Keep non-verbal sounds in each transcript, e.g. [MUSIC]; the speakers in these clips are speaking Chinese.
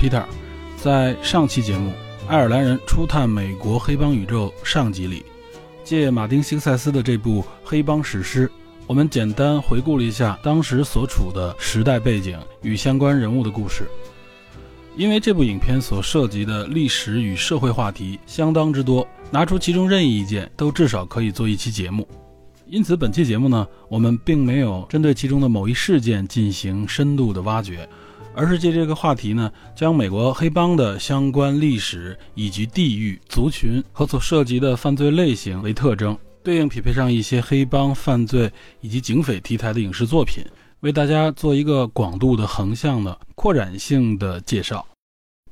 Peter。在上期节目《爱尔兰人初探美国黑帮宇宙》上集里，借马丁·西克塞斯的这部黑帮史诗，我们简单回顾了一下当时所处的时代背景与相关人物的故事。因为这部影片所涉及的历史与社会话题相当之多，拿出其中任意一件都至少可以做一期节目。因此，本期节目呢，我们并没有针对其中的某一事件进行深度的挖掘。而是借这个话题呢，将美国黑帮的相关历史以及地域、族群和所涉及的犯罪类型为特征，对应匹配上一些黑帮犯罪以及警匪题材的影视作品，为大家做一个广度的横向的扩展性的介绍。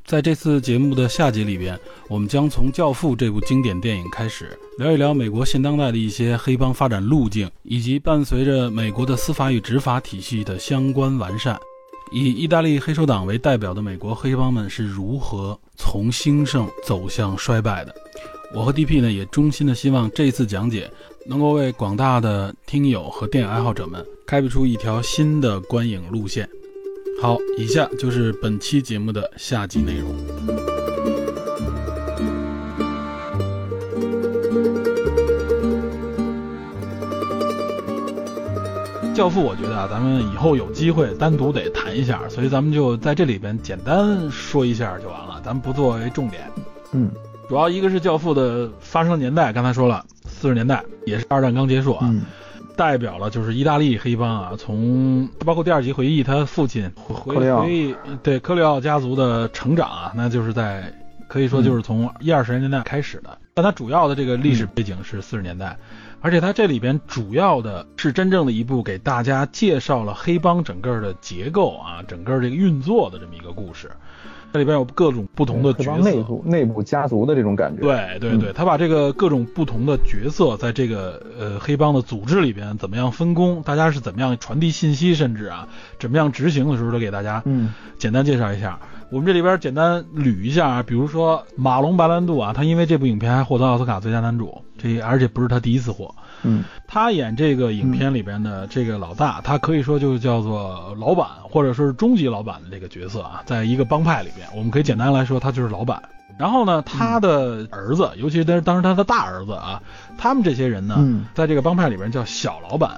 在这次节目的下集里边，我们将从《教父》这部经典电影开始，聊一聊美国现当代的一些黑帮发展路径，以及伴随着美国的司法与执法体系的相关完善。以意大利黑手党为代表的美国黑帮们是如何从兴盛走向衰败的？我和 DP 呢也衷心的希望这次讲解能够为广大的听友和电影爱好者们开辟出一条新的观影路线。好，以下就是本期节目的下集内容。教父，我觉得啊，咱们以后有机会单独得谈一下，所以咱们就在这里边简单说一下就完了，咱们不作为重点。嗯，主要一个是教父的发生年代，刚才说了，四十年代也是二战刚结束啊，代表了就是意大利黑帮啊，从包括第二集回忆他父亲回回忆对科里奥家族的成长啊，那就是在可以说就是从一二十年代开始的，但它主要的这个历史背景是四十年代。而且它这里边主要的是真正的一部给大家介绍了黑帮整个的结构啊，整个这个运作的这么一个故事。这里边有各种不同的角色，内部内部家族的这种感觉。对对对，他把这个各种不同的角色在这个呃黑帮的组织里边怎么样分工，大家是怎么样传递信息，甚至啊怎么样执行的时候，都给大家嗯简单介绍一下。我们这里边简单捋一下啊，比如说马龙白兰度啊，他因为这部影片还获得奥斯卡最佳男主，这而且不是他第一次获。嗯，他演这个影片里边的这个老大，他可以说就叫做老板，或者说是终极老板的这个角色啊，在一个帮派里边，我们可以简单来说，他就是老板。然后呢，他的儿子，尤其是当时他的大儿子啊，他们这些人呢，在这个帮派里边叫小老板。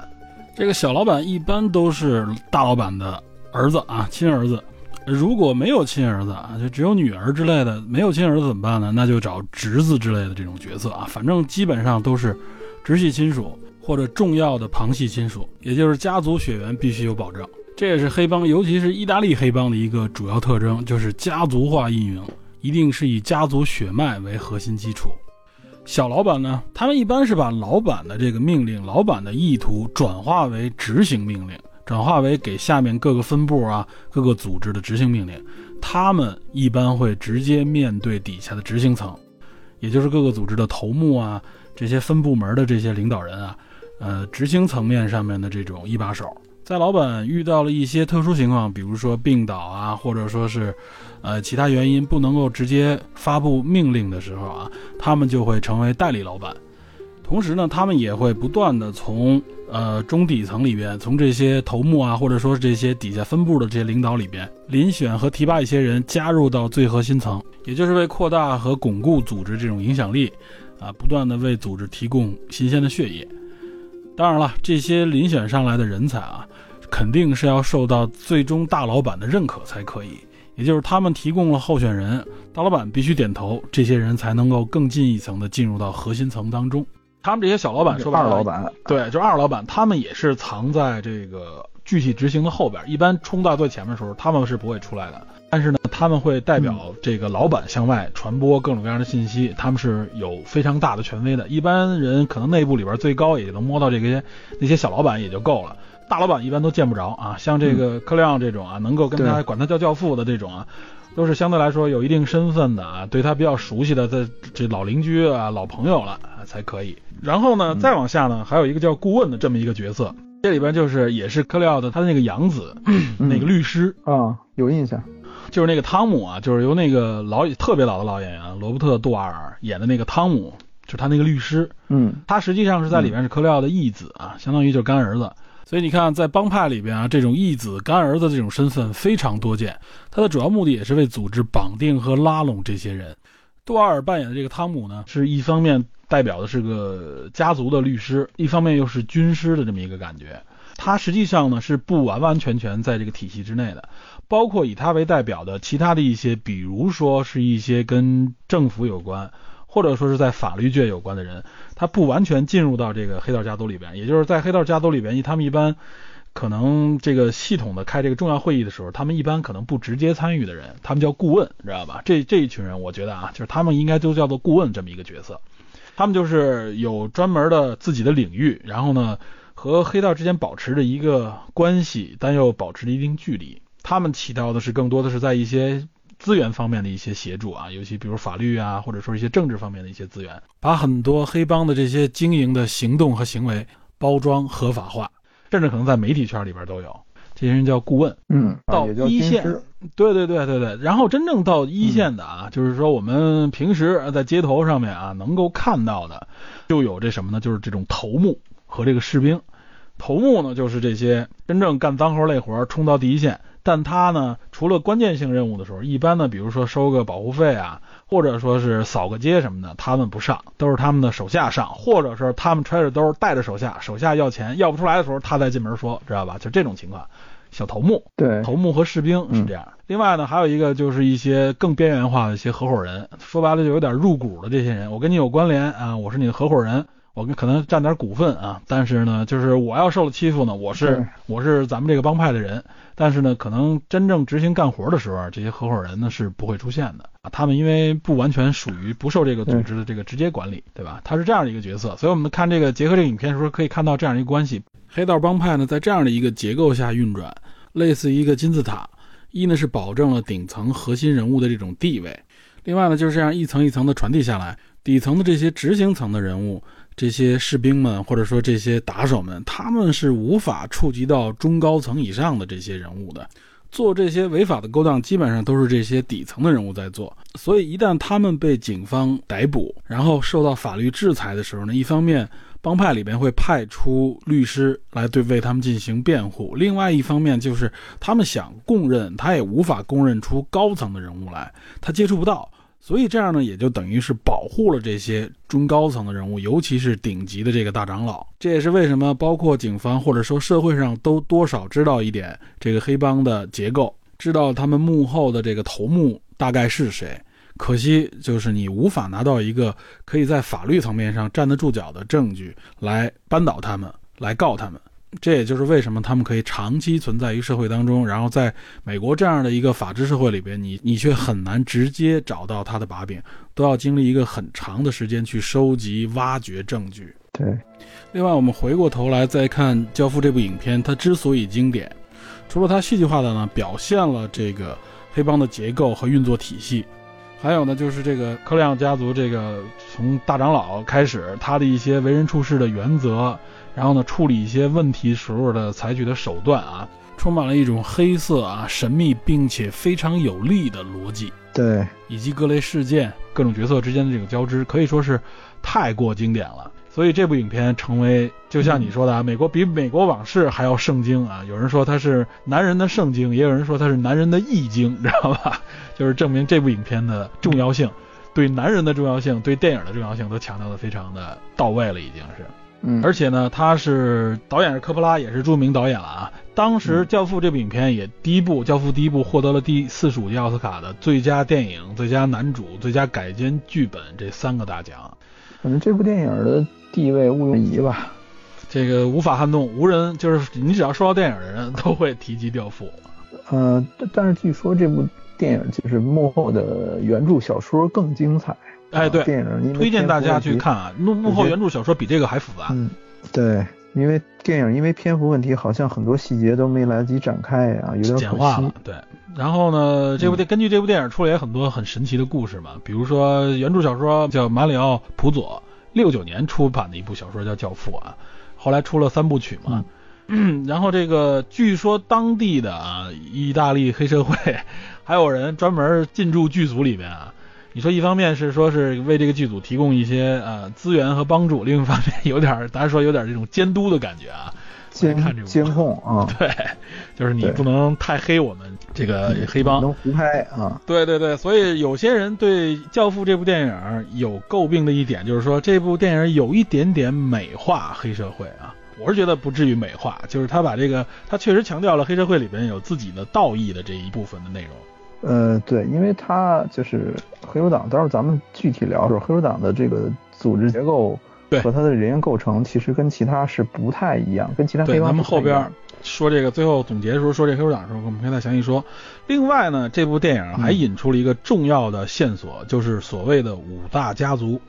这个小老板一般都是大老板的儿子啊，亲儿子。如果没有亲儿子啊，就只有女儿之类的，没有亲儿子怎么办呢？那就找侄子之类的这种角色啊，反正基本上都是直系亲属或者重要的旁系亲属，也就是家族血缘必须有保证。这也是黑帮，尤其是意大利黑帮的一个主要特征，就是家族化运营，一定是以家族血脉为核心基础。小老板呢，他们一般是把老板的这个命令、老板的意图转化为执行命令。转化为给下面各个分部啊、各个组织的执行命令，他们一般会直接面对底下的执行层，也就是各个组织的头目啊、这些分部门的这些领导人啊，呃，执行层面上面的这种一把手。在老板遇到了一些特殊情况，比如说病倒啊，或者说是，呃，其他原因不能够直接发布命令的时候啊，他们就会成为代理老板。同时呢，他们也会不断的从呃中底层里边，从这些头目啊，或者说是这些底下分部的这些领导里边，遴选和提拔一些人加入到最核心层，也就是为扩大和巩固组织这种影响力，啊，不断的为组织提供新鲜的血液。当然了，这些遴选上来的人才啊，肯定是要受到最终大老板的认可才可以，也就是他们提供了候选人，大老板必须点头，这些人才能够更进一层的进入到核心层当中。他们这些小老板说二老板，对，就二老板，他们也是藏在这个具体执行的后边。一般冲到最前面的时候，他们是不会出来的。但是呢，他们会代表这个老板向外传播各种各样的信息，他们是有非常大的权威的。一般人可能内部里边最高也能摸到这些那些小老板也就够了。大老板一般都见不着啊。像这个柯亮这种啊，能够跟他管他叫教父的这种啊，都是相对来说有一定身份的啊，对他比较熟悉的这这老邻居啊、老朋友了啊才可以。然后呢，再往下呢，还有一个叫顾问的这么一个角色，这里边就是也是克利奥的他的那个养子，那个律师，啊，有印象。就是那个汤姆啊，就是由那个老特别老的老演员罗伯特·杜瓦尔演的那个汤姆，就是他那个律师，嗯他实际上是在里面是克利奥的义子啊，相当于就是干儿子。所以你看，在帮派里边啊，这种义子、干儿子这种身份非常多见。他的主要目的也是为组织绑定和拉拢这些人。杜瓦尔扮演的这个汤姆呢，是一方面代表的是个家族的律师，一方面又是军师的这么一个感觉。他实际上呢是不完完全全在这个体系之内的，包括以他为代表的其他的一些，比如说是一些跟政府有关，或者说是在法律界有关的人，他不完全进入到这个黑道家族里边。也就是在黑道家族里边，他们一般可能这个系统的开这个重要会议的时候，他们一般可能不直接参与的人，他们叫顾问，知道吧？这这一群人，我觉得啊，就是他们应该都叫做顾问这么一个角色。他们就是有专门的自己的领域，然后呢，和黑道之间保持着一个关系，但又保持着一定距离。他们起到的是更多的是在一些资源方面的一些协助啊，尤其比如法律啊，或者说一些政治方面的一些资源，把很多黑帮的这些经营的行动和行为包装合法化，甚至可能在媒体圈里边都有。这些人叫顾问。嗯，啊到一线。对对对对对，然后真正到一线的啊，就是说我们平时在街头上面啊能够看到的，就有这什么呢？就是这种头目和这个士兵。头目呢，就是这些真正干脏活累活冲到第一线，但他呢，除了关键性任务的时候，一般呢，比如说收个保护费啊，或者说是扫个街什么的，他们不上，都是他们的手下上，或者是他们揣着兜带着手下，手下要钱要不出来的时候，他再进门说，知道吧？就这种情况，小头目。对，头目和士兵是这样。另外呢，还有一个就是一些更边缘化的一些合伙人，说白了就有点入股的这些人。我跟你有关联啊，我是你的合伙人，我跟可能占点股份啊，但是呢，就是我要受了欺负呢，我是我是咱们这个帮派的人，但是呢，可能真正执行干活的时候，这些合伙人呢是不会出现的啊。他们因为不完全属于不受这个组织的这个直接管理，对吧？他是这样的一个角色，所以我们看这个结合这个影片的时候，可以看到这样一个关系：黑道帮派呢，在这样的一个结构下运转，类似于一个金字塔。一呢是保证了顶层核心人物的这种地位，另外呢就是这样一层一层的传递下来，底层的这些执行层的人物，这些士兵们或者说这些打手们，他们是无法触及到中高层以上的这些人物的。做这些违法的勾当，基本上都是这些底层的人物在做。所以一旦他们被警方逮捕，然后受到法律制裁的时候呢，一方面帮派里边会派出律师来对为他们进行辩护，另外一方面就是他们想供认，他也无法供认出高层的人物来，他接触不到。所以这样呢，也就等于是保护了这些中高层的人物，尤其是顶级的这个大长老。这也是为什么，包括警方或者说社会上都多少知道一点这个黑帮的结构，知道他们幕后的这个头目大概是谁。可惜就是你无法拿到一个可以在法律层面上站得住脚的证据来扳倒他们，来告他们。这也就是为什么他们可以长期存在于社会当中，然后在美国这样的一个法治社会里边，你你却很难直接找到他的把柄，都要经历一个很长的时间去收集、挖掘证据。对，另外，我们回过头来再看《教父》这部影片，它之所以经典，除了它戏剧化的呢表现了这个黑帮的结构和运作体系，还有呢就是这个科亮家族这个从大长老开始，他的一些为人处事的原则。然后呢，处理一些问题时候的采取的手段啊，充满了一种黑色啊、神秘并且非常有力的逻辑，对，以及各类事件、各种角色之间的这个交织，可以说是太过经典了。所以这部影片成为，就像你说的啊，美国比《美国往事》还要圣经啊。有人说它是男人的圣经，也有人说它是男人的易经，[LAUGHS] 知道吧？就是证明这部影片的重要性，对男人的重要性，对电影的重要性都强调的非常的到位了，已经是。嗯，而且呢，他是导演是科波拉，也是著名导演了啊。当时《嗯教父》这部影片也第一部，《教父》第一部获得了第四十五届奥斯卡的最佳电影、最佳男主、最佳改编剧本这三个大奖，反正这部电影的地位毋庸疑吧。这个无法撼动，无人就是你只要说到电影的人都会提及《教父》。呃，但但是据说这部电影就是幕后的原著小说更精彩。哎，对，电影推荐大家。去看啊。幕幕后原著小说比这个还复杂。嗯，对，因为电影因为篇幅问题，好像很多细节都没来得及展开啊，有点简化了。对，然后呢，这部电、根据这部电影出来也很多很神奇的故事嘛，比如说原著小说叫马里奥·普佐，六九年出版的一部小说叫《教父》啊，后来出了三部曲嘛。[CLEARS THROAT] 然后这个据说当地的啊意大利黑社会 [LAUGHS] 还有人专门进驻剧组里面啊。你说一方面是说是为这个剧组提供一些呃资源和帮助，另一方面有点大家说有点这种监督的感觉啊，监监控啊，对，就是你不能太黑我们这个黑帮，能胡拍啊，对对对，所以有些人对《教父》这部电影有诟病的一点就是说这部电影有一点点美化黑社会啊，我是觉得不至于美化，就是他把这个他确实强调了黑社会里边有自己的道义的这一部分的内容。呃，对，因为他就是黑手党，到时候咱们具体聊的时候，黑手党的这个组织结构和他的人员构成，其实跟其他是不太一样，跟其他黑帮。咱们后边说这个，最后总结的时候说这黑手党的时候，我们可以再详细说。另外呢，这部电影还引出了一个重要的线索，就是所谓的五大家族。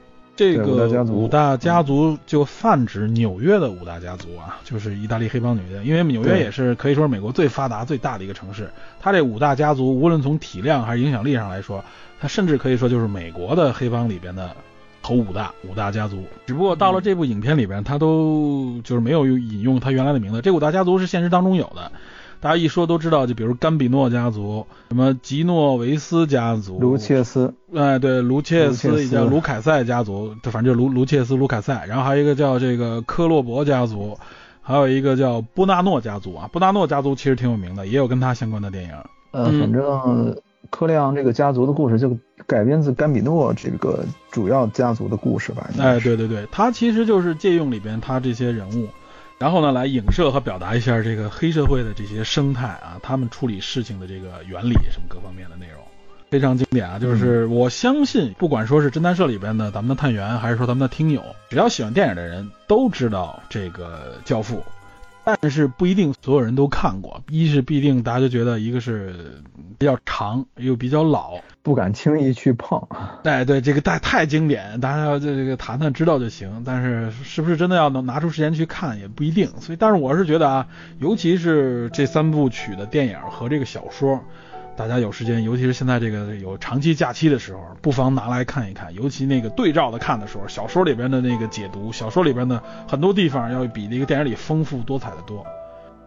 这个五大家族就泛指纽约的五大家族啊，就是意大利黑帮纽约，因为纽约也是可以说是美国最发达、最大的一个城市。它这五大家族，无论从体量还是影响力上来说，它甚至可以说就是美国的黑帮里边的头五大五大家族。只不过到了这部影片里边，它都就是没有引用它原来的名字。这五大家族是现实当中有的。大家一说都知道，就比如甘比诺家族，什么吉诺维斯家族，卢切斯，哎，对，卢切斯也叫卢凯塞家族，反正就卢卢切斯、卢凯塞，然后还有一个叫这个科洛博家族，还有一个叫布纳诺家族啊，布纳诺家族其实挺有名的，也有跟他相关的电影。呃，反正科亮这个家族的故事就改编自甘比诺这个主要家族的故事吧。哎，对对对，他其实就是借用里边他这些人物。然后呢，来影射和表达一下这个黑社会的这些生态啊，他们处理事情的这个原理什么各方面的内容，非常经典啊。就是我相信，不管说是侦探社里边的咱们的探员，还是说咱们的听友，只要喜欢电影的人都知道这个教父。但是不一定所有人都看过，一是必定大家就觉得一个是比较长又比较老，不敢轻易去碰。哎，对，这个太太经典，大家要这这个谈谈知道就行。但是是不是真的要能拿出时间去看也不一定。所以，但是我是觉得啊，尤其是这三部曲的电影和这个小说。大家有时间，尤其是现在这个有长期假期的时候，不妨拿来看一看。尤其那个对照的看的时候，小说里边的那个解读，小说里边的很多地方要比那个电影里丰富多彩的多。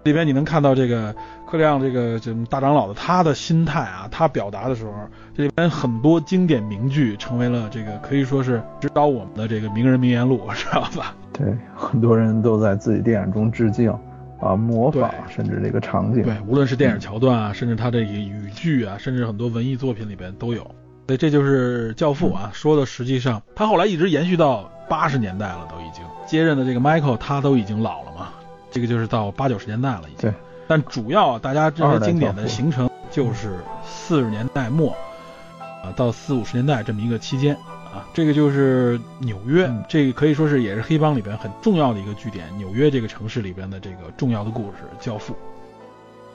里边你能看到这个克里昂这个这大长老的他的心态啊，他表达的时候，这里边很多经典名句成为了这个可以说是指导我们的这个名人名言录，知道吧？对，很多人都在自己电影中致敬。啊，模仿甚至这个场景，对，无论是电影桥段啊，甚至他这个语句啊，甚至很多文艺作品里边都有。所以这就是《教父》啊，说的实际上他后来一直延续到八十年代了，都已经接任的这个 Michael 他都已经老了嘛，这个就是到八九十年代了已经。对，但主要大家认为经典的形成就是四十年代末啊到四五十年代这么一个期间。啊，这个就是纽约，这个可以说是也是黑帮里边很重要的一个据点。纽约这个城市里边的这个重要的故事，教父。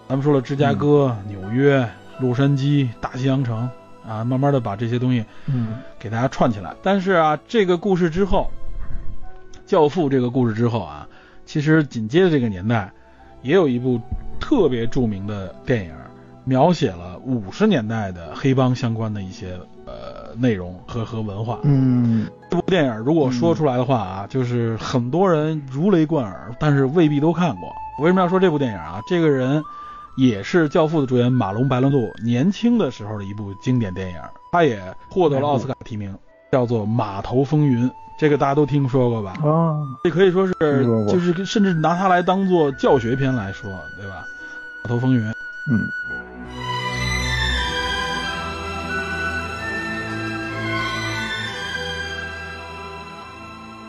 咱们说了芝加哥、纽约、洛杉矶、大西洋城啊，慢慢的把这些东西，嗯，给大家串起来。但是啊，这个故事之后，教父这个故事之后啊，其实紧接着这个年代，也有一部特别著名的电影，描写了五十年代的黑帮相关的一些。呃，内容和和文化，嗯，这部电影如果说出来的话啊，就是很多人如雷贯耳，但是未必都看过。我为什么要说这部电影啊？这个人也是《教父》的主演马龙白兰度年轻的时候的一部经典电影，他也获得了奥斯卡提名，叫做《码头风云》，这个大家都听说过吧？啊，这可以说是就是甚至拿它来当做教学片来说，对吧？《码头风云》，嗯。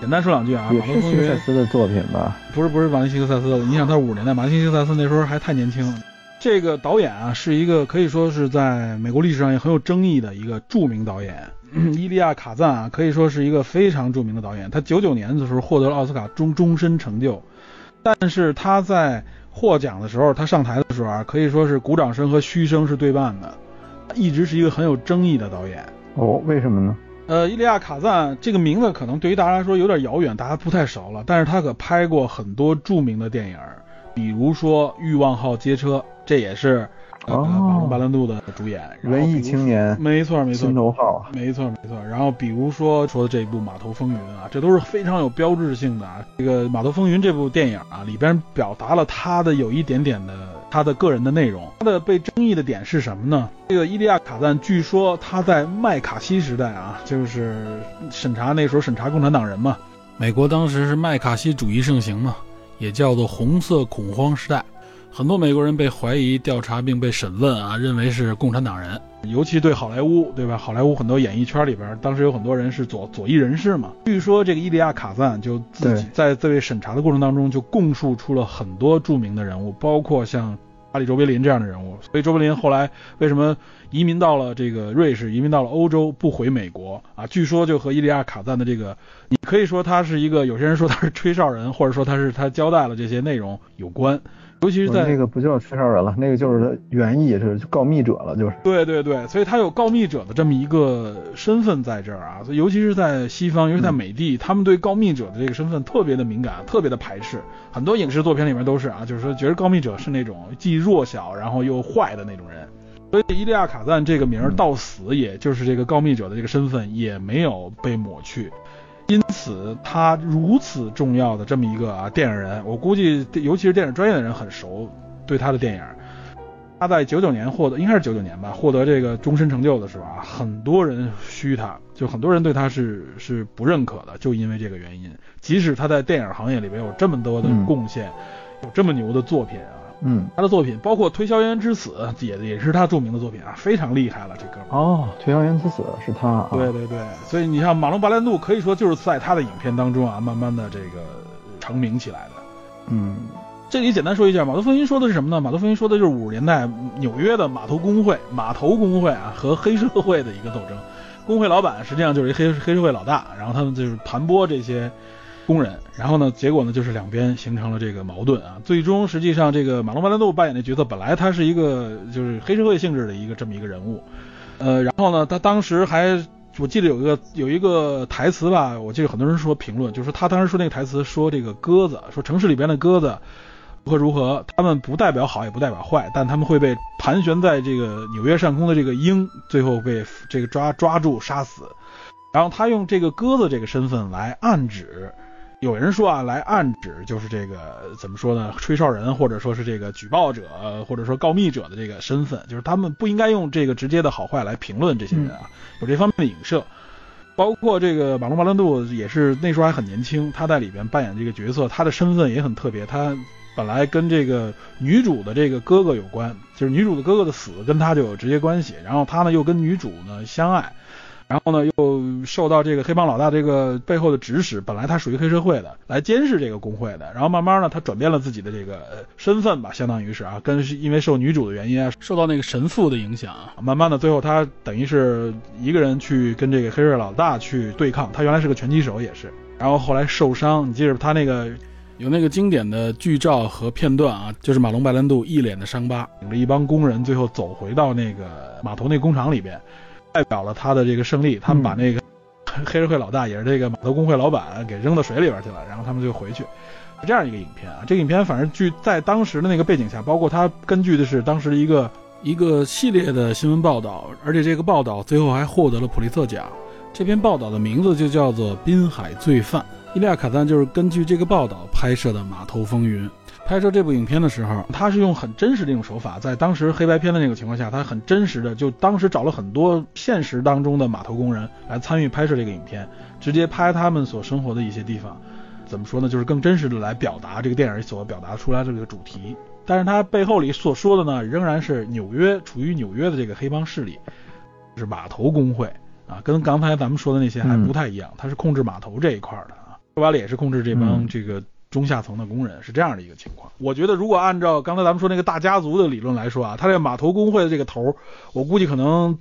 简单说两句啊，也是希克塞斯的作品吧？不是不是马丁希克塞斯的，你想他五十年代，马丁希克塞斯那时候还太年轻。这个导演啊，是一个可以说是在美国历史上也很有争议的一个著名导演，[CLEARS THROAT] 伊利亚卡赞啊，可以说是一个非常著名的导演。他九九年的时候获得了奥斯卡终终身成就，但是他在获奖的时候，他上台的时候啊，可以说是鼓掌声和嘘声是对半的，一直是一个很有争议的导演。哦，为什么呢？呃，伊利亚卡赞这个名字可能对于大家来说有点遥远，大家不太熟了。但是他可拍过很多著名的电影，比如说《欲望号街车》，这也是。哦，马龙·白兰度的主演，文艺青年，没错没错，心头好，没错没错。然后比如说说的这一部《码头风云》啊，这都是非常有标志性的啊。这个《码头风云》这部电影啊，里边表达了他的有一点点的他的个人的内容。他的被争议的点是什么呢？这个伊利亚卡赞，据说他在麦卡锡时代啊，就是审查那时候审查共产党人嘛。美国当时是麦卡锡主义盛行嘛，也叫做红色恐慌时代。很多美国人被怀疑、调查并被审问啊，认为是共产党人。尤其对好莱坞，对吧？好莱坞很多演艺圈里边，当时有很多人是左左翼人士嘛。据说这个伊利亚卡赞就自己在这位审查的过程当中，就供述出了很多著名的人物，包括像阿里卓别林这样的人物。所以卓别林后来为什么移民到了这个瑞士，移民到了欧洲，不回美国啊？据说就和伊利亚卡赞的这个，你可以说他是一个，有些人说他是吹哨人，或者说他是他交代了这些内容有关。尤其是在那个不叫吹哨人了，那个就是原意是告密者了，就是。对对对，所以他有告密者的这么一个身份在这儿啊，所以尤其是在西方，尤其在美帝，他们对告密者的这个身份特别的敏感，特别的排斥。很多影视作品里面都是啊，就是说觉得告密者是那种既弱小然后又坏的那种人。所以伊利亚卡赞这个名儿到死，也就是这个告密者的这个身份也没有被抹去。因此，他如此重要的这么一个啊电影人，我估计尤其是电影专业的人很熟，对他的电影。他在九九年获得，应该是九九年吧，获得这个终身成就的时候啊，很多人嘘他，就很多人对他是是不认可的，就因为这个原因。即使他在电影行业里边有这么多的贡献，有这么牛的作品啊。嗯，他的作品包括《推销员之死》也也是他著名的作品啊，非常厉害了这哥们。哦，《推销员之死》是他。对对对，所以你像马龙·白兰度，可以说就是在他的影片当中啊，慢慢的这个成名起来的。嗯，这里简单说一下，《马头风云》说的是什么呢？《马头风云》说的就是五十年代纽约的码头工会、码头工会啊和黑社会的一个斗争。工会老板实际上就是一黑黑社会老大，然后他们就是盘剥这些。工人，然后呢，结果呢，就是两边形成了这个矛盾啊。最终，实际上这个马龙·白兰度扮演的角色，本来他是一个就是黑社会性质的一个这么一个人物，呃，然后呢，他当时还我记得有一个有一个台词吧，我记得很多人说评论，就是他当时说那个台词，说这个鸽子，说城市里边的鸽子如何如何，他们不代表好也不代表坏，但他们会被盘旋在这个纽约上空的这个鹰最后被这个抓抓住杀死，然后他用这个鸽子这个身份来暗指。有人说啊，来暗指就是这个怎么说呢？吹哨人或者说是这个举报者或者说告密者的这个身份，就是他们不应该用这个直接的好坏来评论这些人啊，有这方面的影射。包括这个马龙·白兰度也是那时候还很年轻，他在里边扮演这个角色，他的身份也很特别。他本来跟这个女主的这个哥哥有关，就是女主的哥哥的死跟他就有直接关系，然后他呢又跟女主呢相爱。然后呢，又受到这个黑帮老大这个背后的指使，本来他属于黑社会的，来监视这个工会的。然后慢慢呢，他转变了自己的这个身份吧，相当于是啊，跟因为受女主的原因啊，受到那个神父的影响，慢慢的最后他等于是一个人去跟这个黑社会老大去对抗。他原来是个拳击手也是，然后后来受伤，你记着他那个有那个经典的剧照和片段啊，就是马龙白兰度一脸的伤疤，领着一帮工人最后走回到那个码头那工厂里边。代表了他的这个胜利，他们把那个黑社会老大，也是这个码头工会老板，给扔到水里边去了，然后他们就回去，是这样一个影片啊。这个影片反正据在当时的那个背景下，包括他根据的是当时一个一个系列的新闻报道，而且这个报道最后还获得了普利策奖。这篇报道的名字就叫做《滨海罪犯》，伊利亚卡赞就是根据这个报道拍摄的《码头风云》。拍摄这部影片的时候，他是用很真实的一种手法，在当时黑白片的那个情况下，他很真实的就当时找了很多现实当中的码头工人来参与拍摄这个影片，直接拍他们所生活的一些地方，怎么说呢？就是更真实的来表达这个电影所表达出来的这个主题。但是他背后里所说的呢，仍然是纽约处于纽约的这个黑帮势力，是码头工会啊，跟刚才咱们说的那些还不太一样，他是控制码头这一块的啊，说白了也是控制这帮这个。中下层的工人是这样的一个情况。我觉得，如果按照刚才咱们说那个大家族的理论来说啊，他这个码头工会的这个头，我估计可能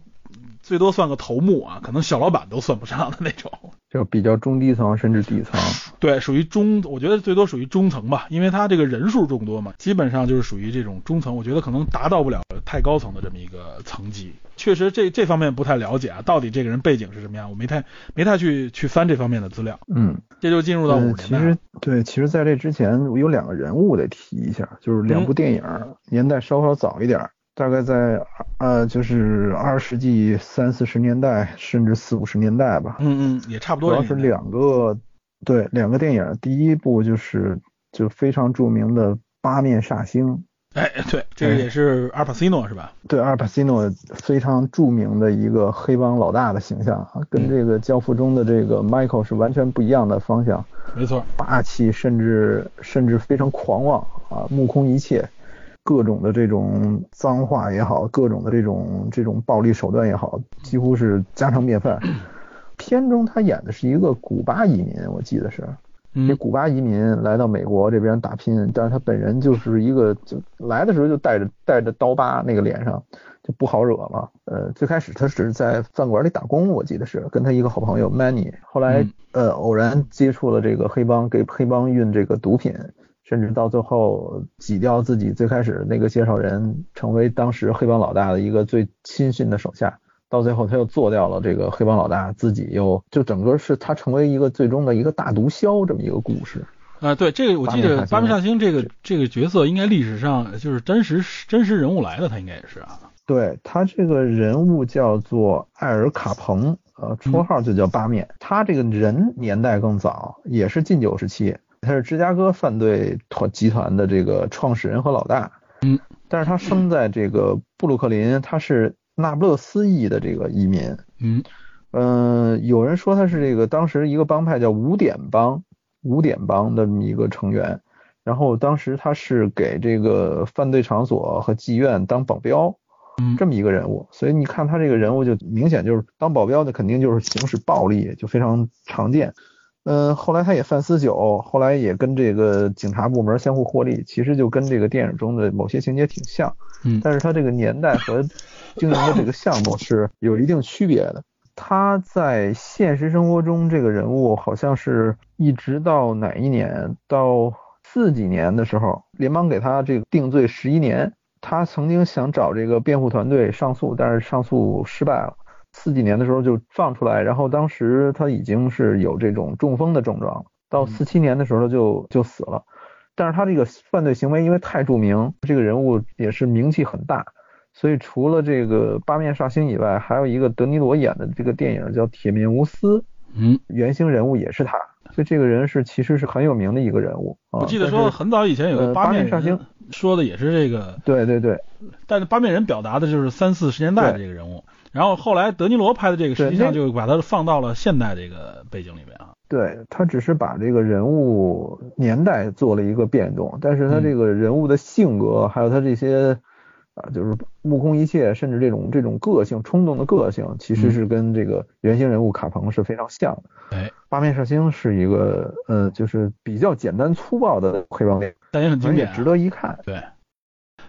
最多算个头目啊，可能小老板都算不上的那种，[LAUGHS] 就比较中低层甚至底层。对，属于中，我觉得最多属于中层吧，因为他这个人数众多嘛，基本上就是属于这种中层。我觉得可能达到不了太高层的这么一个层级。确实，这这方面不太了解啊，到底这个人背景是什么样，我没太没太去去翻这方面的资料。嗯，这就进入到五年其实对，其实在这之前我有两个人物得提一下，就是两部电影，年代稍稍早一点。大概在呃，就是二十世纪三四十年代，甚至四五十年代吧。嗯嗯，也差不多。主要是两个，对，两个电影。第一部就是就非常著名的《八面煞星》。哎，对，这个也是阿尔帕西诺是吧？对，阿尔帕西诺非常著名的一个黑帮老大的形象啊，跟这个《教父》中的这个 Michael 是完全不一样的方向。没错，霸气，甚至甚至非常狂妄啊，目空一切。各种的这种脏话也好，各种的这种这种暴力手段也好，几乎是家常便饭。[CLEARS THROAT] 片中他演的是一个古巴移民，我记得是，这古巴移民来到美国这边打拼，但是他本人就是一个，就来的时候就带着带着刀疤，那个脸上就不好惹了。呃，最开始他只是在饭馆里打工，我记得是跟他一个好朋友 Manny，后来呃偶然接触了这个黑帮，给黑帮运这个毒品。甚至到最后挤掉自己最开始那个介绍人，成为当时黑帮老大的一个最亲信的手下。到最后他又做掉了这个黑帮老大，自己又就整个是他成为一个最终的一个大毒枭这么一个故事。啊，对，这个我记得巴面煞星这个这个角色应该历史上就是真实真实人物来的，他应该也是啊。对他这个人物叫做艾尔卡彭，呃，绰号就叫八面。他这个人年代更早，也是禁酒时期。他是芝加哥犯罪团集团的这个创始人和老大，嗯，但是他生在这个布鲁克林，他是那不勒斯裔的这个移民，嗯，嗯，有人说他是这个当时一个帮派叫五点帮，五点帮的这么一个成员，然后当时他是给这个犯罪场所和妓院当保镖，嗯，这么一个人物，所以你看他这个人物就明显就是当保镖的肯定就是行使暴力，就非常常见。嗯，后来他也贩私酒，后来也跟这个警察部门相互获利，其实就跟这个电影中的某些情节挺像。嗯，但是他这个年代和经营的这个项目是有一定区别的。他在现实生活中这个人物好像是一直到哪一年，到四几年的时候，联邦给他这个定罪十一年。他曾经想找这个辩护团队上诉，但是上诉失败了。四几年的时候就放出来，然后当时他已经是有这种中风的症状，到四七年的时候就就死了。但是他这个犯罪行为因为太著名，这个人物也是名气很大，所以除了这个八面煞星以外，还有一个德尼罗演的这个电影叫《铁面无私》，嗯，原型人物也是他，所以这个人是其实是很有名的一个人物。我记得说很早以前有个八面煞星，说的也是这个，对对对，但是八面人表达的就是三四十年代的这个人物。然后后来德尼罗拍的这个，实际上就把它放到了现代这个背景里面啊。对他只是把这个人物年代做了一个变动，但是他这个人物的性格，还有他这些啊，就是目空一切，甚至这种这种个性冲动的个性，其实是跟这个原型人物卡彭是非常像的。哎，八面煞星是一个呃，就是比较简单粗暴的黑帮电影，但也很经典，值得一看。对，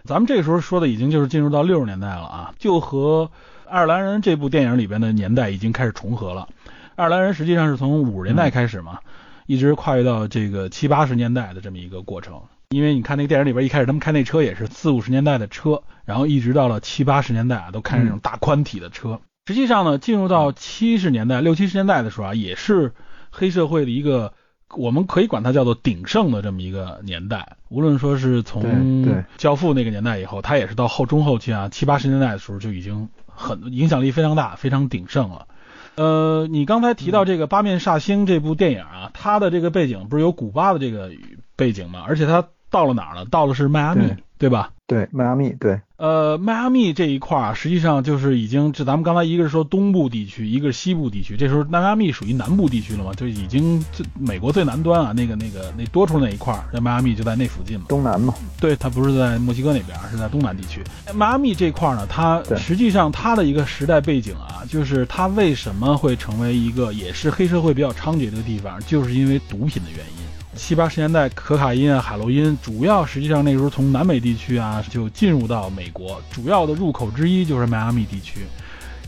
咱们这个时候说的已经就是进入到六十年代了啊，就和。爱尔兰人这部电影里边的年代已经开始重合了。爱尔兰人实际上是从五十年代开始嘛，一直跨越到这个七八十年代的这么一个过程。因为你看那个电影里边，一开始他们开那车也是四五十年代的车，然后一直到了七八十年代啊，都开那种大宽体的车。实际上呢，进入到七十年代、六七十年代的时候啊，也是黑社会的一个。我们可以管它叫做鼎盛的这么一个年代，无论说是从教父那个年代以后，它也是到后中后期啊七八十年代的时候就已经很影响力非常大，非常鼎盛了。呃，你刚才提到这个《八面煞星》这部电影啊，它的这个背景不是有古巴的这个背景吗？而且它到了哪儿了？到了是迈阿密，对吧？对，迈阿密，对。呃，迈阿密这一块儿实际上就是已经，就咱们刚才一个是说东部地区，一个是西部地区，这时候迈阿密属于南部地区了嘛，就已经最美国最南端啊，那个那个那多出那一块儿，那迈阿密就在那附近嘛。东南嘛。对，它不是在墨西哥那边，是在东南地区。迈阿密这块儿呢，它实际上它的一个时代背景啊，就是它为什么会成为一个也是黑社会比较猖獗的地方，就是因为毒品的原因。七八十年代，可卡因啊、海洛因，主要实际上那时候从南美地区啊就进入到美国，主要的入口之一就是迈阿密地区。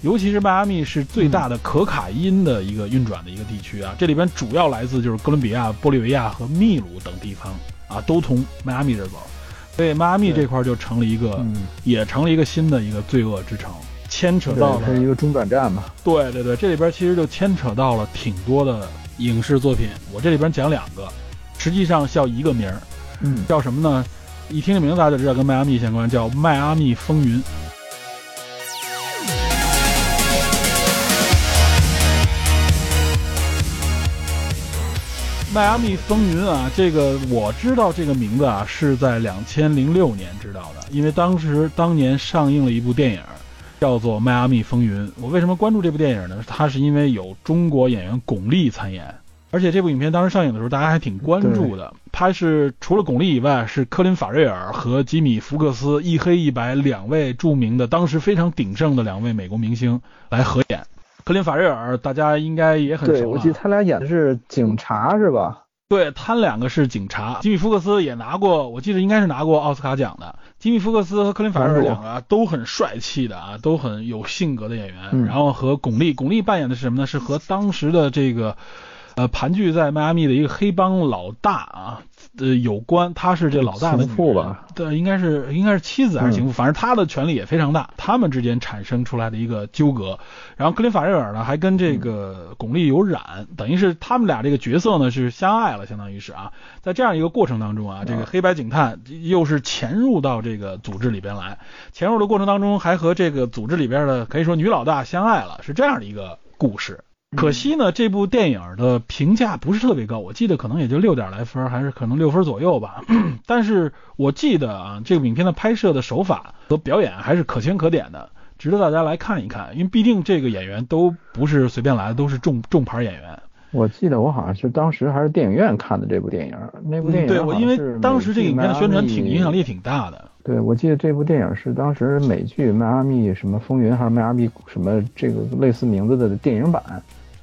尤其是迈阿密是最大的可卡因的一个运转的一个地区啊，这里边主要来自就是哥伦比亚、玻利维亚和秘鲁等地方啊，都从迈阿密这走，所以迈阿密这块就成了一个，也成了一个新的一个罪恶之城，牵扯到了它是一个中转站嘛。对对对，这里边其实就牵扯到了挺多的影视作品，我这里边讲两个，实际上叫一个名儿，嗯，叫什么呢？一听这名字大家就知道跟迈阿密相关，叫《迈阿密风云》。迈阿密风云啊，这个我知道这个名字啊，是在两千零六年知道的，因为当时当年上映了一部电影，叫做《迈阿密风云》。我为什么关注这部电影呢？它是因为有中国演员巩俐参演，而且这部影片当时上映的时候，大家还挺关注的。他是除了巩俐以外，是科林·法瑞尔和吉米·福克斯一黑一白两位著名的、当时非常鼎盛的两位美国明星来合演。科林·法瑞尔，大家应该也很熟对，我记得他俩演的是警察，是吧？对他两个是警察。吉米·福克斯也拿过，我记得应该是拿过奥斯卡奖的。吉米·福克斯和科林·法瑞尔两个都很帅气的啊，都很有性格的演员。然后和巩俐，巩俐扮演的是什么呢？是和当时的这个。呃，盘踞在迈阿密的一个黑帮老大啊，呃，有关，他是这老大的情妇吧？对，应该是应该是妻子还是情妇，反正他的权力也非常大，他们之间产生出来的一个纠葛。然后克林法瑞尔呢，还跟这个巩俐有染，等于是他们俩这个角色呢是相爱了，相当于是啊，在这样一个过程当中啊，这个黑白警探又是潜入到这个组织里边来，潜入的过程当中还和这个组织里边的可以说女老大相爱了，是这样的一个故事。可惜呢，这部电影的评价不是特别高，我记得可能也就六点来分，还是可能六分左右吧。[CLEARS THROAT] 但是我记得啊，这个影片的拍摄的手法和表演还是可圈可点的，值得大家来看一看。因为毕竟这个演员都不是随便来的，都是重重牌演员。我记得我好像是当时还是电影院看的这部电影，那部电影对我因为当时这个影片的宣传挺影响力挺大的。对，我记得这部电影是当时美剧《迈阿密什么风云》还是《迈阿密什么这个类似名字的电影版。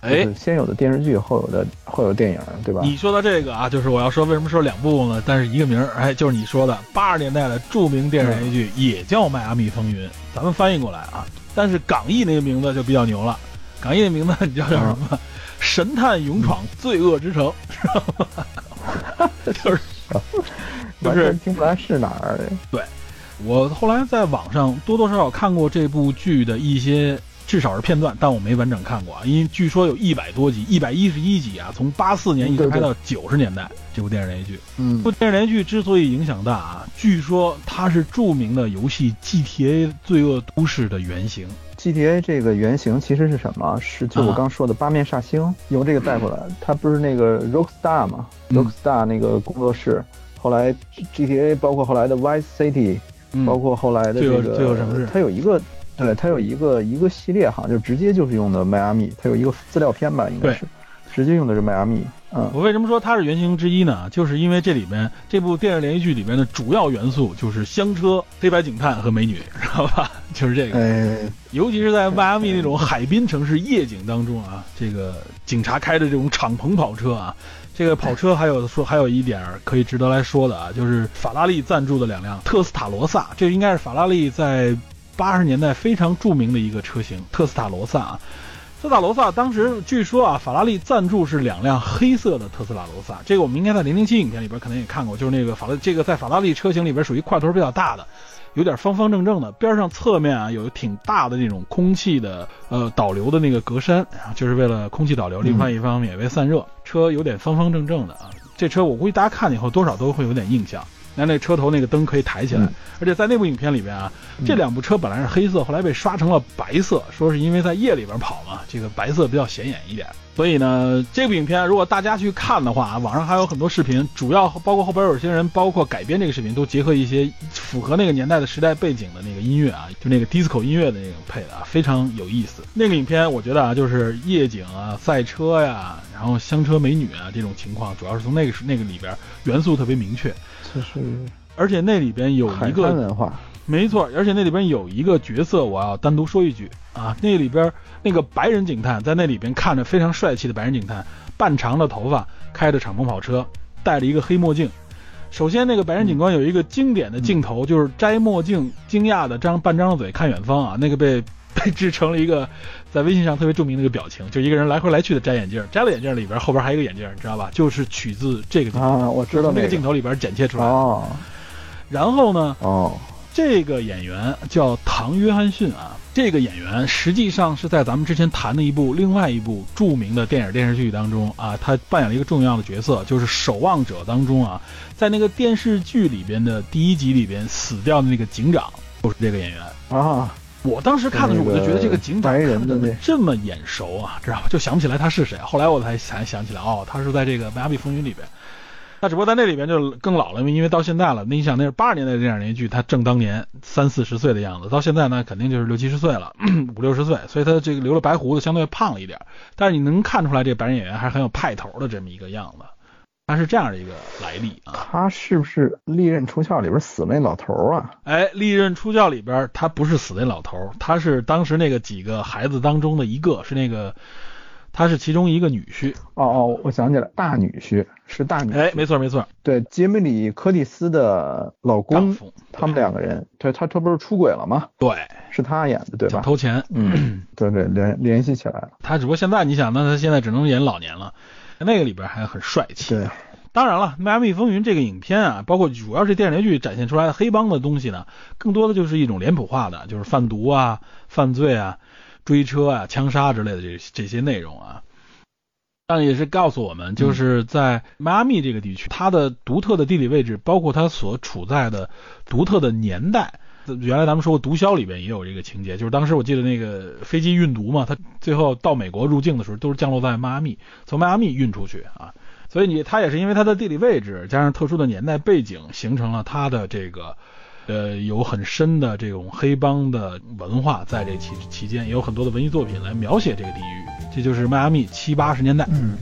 哎，先有的电视剧，后有的后有电影，对吧？你说的这个啊，就是我要说为什么说两部呢？但是一个名儿，哎，就是你说的八十年代的著名电视剧，也叫《迈阿密风云》，咱们翻译过来啊。但是港译那个名字就比较牛了，港译的名字你知道叫什么？神探勇闯罪恶之城，知道吗？[LAUGHS] 就是，[LAUGHS] 就是听不来是哪儿。对，我后来在网上多多少少看过这部剧的一些。至少是片段，但我没完整看过啊，因为据说有一百多集，一百一十一集啊，从八四年一直拍到九十年代。这部电视连续剧，嗯，这部电视连续剧之所以影响大啊，据说它是著名的游戏 GTA 罪恶都市的原型。GTA 这个原型其实是什么？是就我刚说的八面煞星，由这个带过来。它不是那个 Rockstar 嘛？Rockstar 那个工作室，后来 GTA 包括后来的 Vice City，包括后来的这个罪恶城市，它有一个。对，它有一个一个系列哈，就直接就是用的迈阿密，它有一个资料片吧，应该是，直接用的是迈阿密。嗯，我为什么说它是原型之一呢？就是因为这里面这部电视连续剧里面的主要元素就是香车、黑白警探和美女，知道吧？[LAUGHS] 就是这个。哎，尤其是在迈阿密那种海滨城市夜景当中啊，这个警察开的这种敞篷跑车啊，这个跑车还有说还有一点可以值得来说的啊，就是法拉利赞助的两辆特斯塔罗萨，这应该是法拉利在。八十年代非常著名的一个车型特斯塔罗萨啊，特斯塔罗萨当时据说啊，法拉利赞助是两辆黑色的特斯拉罗萨，这个我们应该在零零七影片里边可能也看过，就是那个法拉这个在法拉利车型里边属于块头比较大的，有点方方正正的，边上侧面啊有挺大的那种空气的呃导流的那个格栅，就是为了空气导流，另外一方面也为散热，车有点方方正正的啊，这车我估计大家看了以后多少都会有点印象。那那车头那个灯可以抬起来，而且在那部影片里边啊，这两部车本来是黑色，后来被刷成了白色，说是因为在夜里边跑嘛，这个白色比较显眼一点。所以呢，这部影片如果大家去看的话，网上还有很多视频，主要包括后边有些人，包括改编这个视频，都结合一些符合那个年代的时代背景的那个音乐啊，就那个 disco 音乐的那种配的啊，非常有意思。那个影片我觉得啊，就是夜景啊、赛车呀，然后香车美女啊这种情况，主要是从那个那个里边元素特别明确。就是，而且那里边有一个文化，没错，而且那里边有一个角色，我要单独说一句啊，那里边那个白人警探在那里边看着非常帅气的白人警探，半长的头发，开着敞篷跑车，戴着一个黑墨镜。首先，那个白人警官有一个经典的镜头，就是摘墨镜，惊讶的张半张嘴看远方啊，那个被 [LAUGHS] 被制成了一个在微信上特别著名的一个表情，就一个人来回来去的摘眼镜，摘了眼镜里边后边还有一个眼镜，你知道吧？就是取自这个镜头啊，我知道那个镜头里边剪切出来的。哦然后呢，哦，这个演员叫唐·约翰逊啊，这个演员实际上是在咱们之前谈的一部另外一部著名的电影电视剧当中啊，他扮演了一个重要的角色，就是《守望者》当中啊，在那个电视剧里边的第一集里边死掉的那个警长，就是这个演员。啊，我当时看的时候，我就觉得这个警长看怎么这么眼熟啊，知道吧？就想不起来他是谁。后来我才才想起来，哦，他是在这个《迈阿密风云》里边。那只不过在那里边就更老了，因为到现在了。那你想，那是八十年代的电影连续剧，他正当年三四十岁的样子，到现在呢，肯定就是六七十岁了，[CLEARS THROAT] 五六十岁，所以他这个留了白胡子，相对胖了一点。但是你能看出来，这个白人演员还是很有派头的这么一个样子。他是这样的一个来历啊。他是不是《利刃出鞘》里边死那老头儿啊？哎，《利刃出鞘》里边他不是死那老头儿，他是当时那个几个孩子当中的一个，是那个，他是其中一个女婿。哦哦，我想起来，大女婿是大女婿。哎，没错没错，对，杰米里·柯蒂斯的老公，他们两个人，对他这不是出轨了吗？对，是他演的，对吧？想偷钱。嗯，[CLEARS THROAT] 对对，联联系起来了。他只不过现在你想，那他现在只能演老年了，那个里边还很帅气。对，当然了，《迈阿密风云》这个影片啊，包括主要是电视连续剧展现出来的黑帮的东西呢，更多的就是一种脸谱化的，就是贩毒啊、犯罪啊、追车啊、枪杀之类的这这些内容啊。但也是告诉我们，就是在迈阿密这个地区，它的独特的地理位置，包括它所处在的独特的年代。原来咱们说过，毒枭里边也有这个情节，就是当时我记得那个飞机运毒嘛，它最后到美国入境的时候，都是降落在迈阿密，从迈阿密运出去啊。所以你它也是因为它的地理位置加上特殊的年代背景，形成了它的这个呃有很深的这种黑帮的文化，在这期期间也有很多的文艺作品来描写这个地域。这就是迈阿密七八十年代。嗯。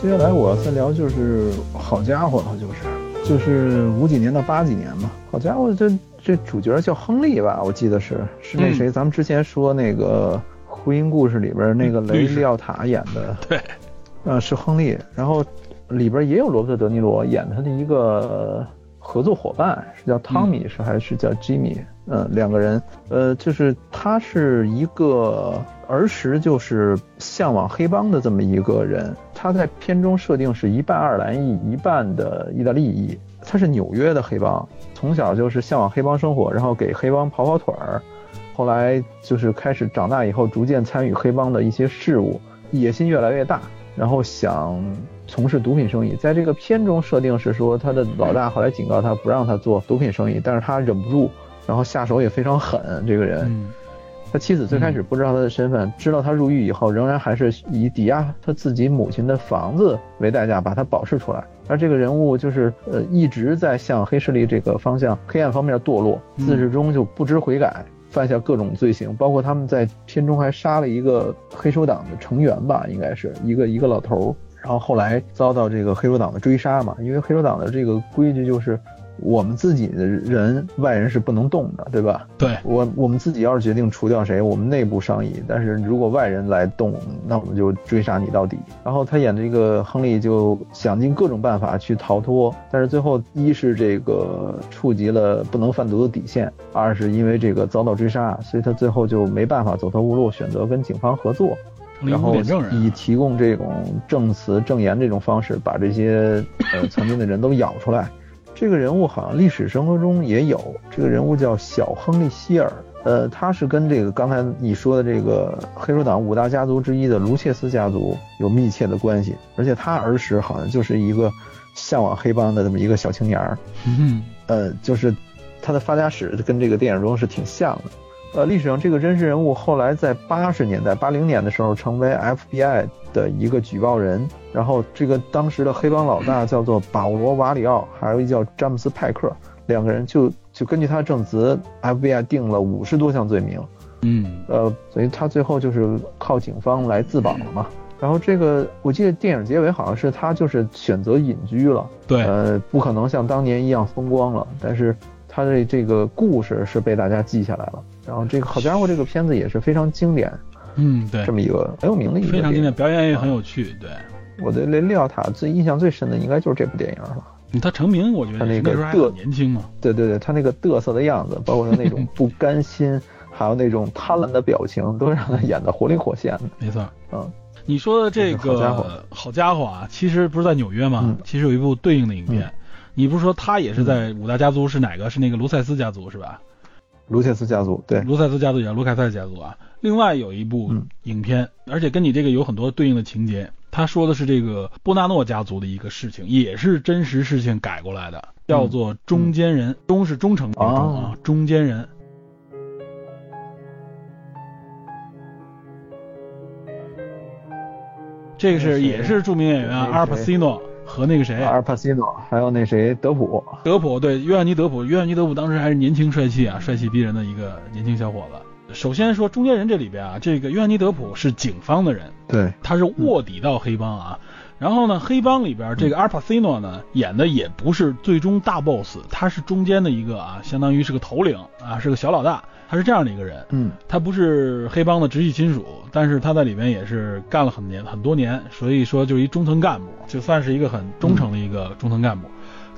接下来我要再聊就是好家伙了，就是就是五几年到八几年嘛。好家伙，这这主角叫亨利吧？我记得是是那谁，咱们之前说那个《婚姻故事》里边那个雷利奥塔演的，[LAUGHS] 对，呃，是亨利。然后里边也有罗伯特·德尼罗演他的一个呃合作伙伴，是叫汤米，是还是叫吉米？嗯，两个人，呃，就是他是一个儿时就是向往黑帮的这么一个人。他在片中设定是一半爱尔兰裔，一半的意大利裔。他是纽约的黑帮，从小就是向往黑帮生活，然后给黑帮跑跑腿儿。后来就是开始长大以后，逐渐参与黑帮的一些事务，野心越来越大，然后想从事毒品生意。在这个片中设定是说，他的老大后来警告他不让他做毒品生意，但是他忍不住，然后下手也非常狠。这个人，他妻子最开始不知道他的身份，知道他入狱以后，仍然还是以抵押他自己母亲的房子为代价把他保释出来。而这个人物就是呃一直在向黑势力这个方向、黑暗方面堕落，嗯自始终就不知悔改，犯下各种罪行，包括他们在片中还杀了一个黑手党的成员吧，应该是一个一个老头儿。然后后来遭到这个黑手党的追杀嘛，因为黑手党的这个规矩就是。我们自己的人，外人是不能动的，对吧？对，我我们自己要是决定除掉谁，我们内部商议。但是如果外人来动，那我们就追杀你到底。然后他演的这个亨利就想尽各种办法去逃脱，但是最后一是这个触及了不能贩毒的底线，二是因为这个遭到追杀，所以他最后就没办法走投无路，选择跟警方合作。然后以提供这种证词、证言这种方式，把这些呃曾经的人都咬出来。这个人物好像历史生活中也有，这个人物叫小亨利希尔，呃，他是跟这个刚才你说的这个黑手党五大家族之一的卢切斯家族有密切的关系，而且他儿时好像就是一个向往黑帮的这么一个小青年儿，嗯呃，就是他的发家史跟这个电影中是挺像的。呃，历史上这个真实人物后来在八十年代、八零年的时候成为 FBI 的一个举报人，然后这个当时的黑帮老大叫做保罗·瓦里奥，还有一叫詹姆斯·派克，两个人就就根据他的证词，FBI 定了五十多项罪名，嗯呃，所以他最后就是靠警方来自保了嘛。然后这个我记得电影结尾好像是他就是选择隐居了，对，呃，不可能像当年一样风光了，但是他的这个故事是被大家记下来了。然后这个好家伙，这个片子也是非常经典，嗯对这，么一个很有名的一个非常经典，表演也很有趣，对。我对雷利奥塔最印象最深的应该就是这部电影了。他成名，我觉得他那个时候还很年轻嘛。对对对，他那个嘚瑟的样子，包括他那种不甘心，还有那种贪婪的表情，都让他演的活灵活现的。没错，嗯，你说的这个好家伙好家伙啊，其实不是在纽约吗？嗯其实有一部对应的影片，嗯你不是说他也是在五大家族是哪个？是那个卢塞斯家族是吧？卢切斯家族，对，卢塞斯家族也叫卢凯塞家族啊。另外有一部嗯影片，而且跟你这个有很多对应的情节。他说的是这个波纳诺家族的一个事情，也是真实事情改过来的，叫做中间人。中是忠诚的忠啊哦，中间人。这个是也是著名演员阿尔帕西诺和那个谁阿尔帕西诺，还有那谁德普，德普对，约翰尼·德普，约翰尼·德普当时还是年轻帅气啊，帅气逼人的一个年轻小伙子。首先说中间人这里边啊，这个约翰尼·德普是警方的人，对，他是卧底到黑帮啊。然后呢，黑帮里边这个阿尔帕西诺呢演的也不是最终大 boss，他是中间的一个啊，相当于是个头领啊，是个小老大，他是这样的一个人。嗯他不是黑帮的直系亲属，但是他在里面也是干了很年很多年，所以说就是一中层干部，就算是一个很忠诚的一个中层干部。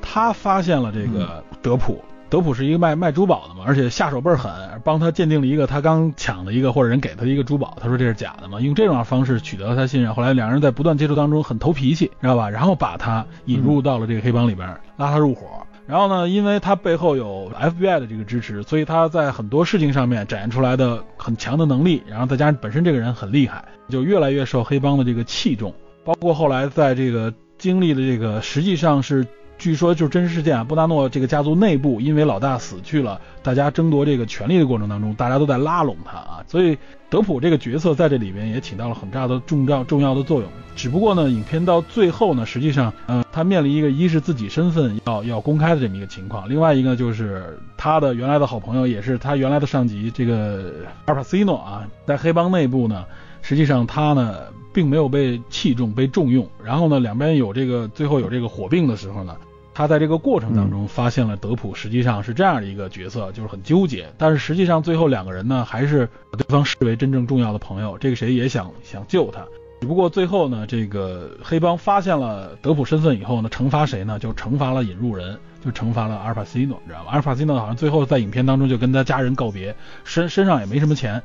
他发现了这个德普，德普是一个卖卖珠宝的嘛，而且下手倍儿狠，帮他鉴定了一个他刚抢的一个或者人给他的一个珠宝，他说这是假的嘛，用这种方式取得了他信任。后来两人在不断接触当中很投脾气，知道吧？然后把他引入到了这个黑帮里边，拉他入伙。然后呢，因为他背后有 FBI 的这个支持，所以他在很多事情上面展现出来的很强的能力，然后再加上本身这个人很厉害，就越来越受黑帮的这个器重。包括后来在这个经历的这个实际上是，据说就是真实事件啊，布纳诺这个家族内部因为老大死去了，大家争夺这个权力的过程当中，大家都在拉拢他啊，所以德普这个角色在这里边也起到了很大的重要重要的作用。只不过呢，影片到最后呢，实际上，呃，他面临一个一是自己身份要要公开的这么一个情况，另外一个就是他的原来的好朋友，也是他原来的上级这个阿尔帕西诺啊，在黑帮内部呢，实际上他呢并没有被器重被重用，然后呢两边有这个最后有这个火并的时候呢。他在这个过程当中发现了德普实际上是这样的一个角色，就是很纠结，但是实际上最后两个人呢还是把对方视为真正重要的朋友，这个谁也想想救他，只不过最后呢，这个黑帮发现了德普身份以后呢，惩罚谁呢？就惩罚了引入人，就惩罚了阿尔帕西诺，你知道吗？阿尔帕西诺好像最后在影片当中就跟他家人告别，身身上也没什么钱，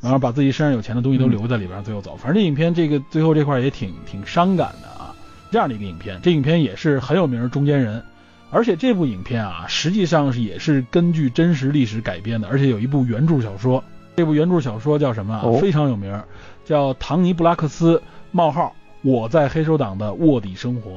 然后把自己身上有钱的东西都留在里边，最后走。反正这影片这个最后这块也挺挺伤感的啊，这样的一个影片，这影片也是很有名的中间人。而且这部影片啊，实际上是也是根据真实历史改编的，而且有一部原著小说。这部原著小说叫什么非常有名，叫《唐尼布拉克斯：冒号我在黑手党的卧底生活》。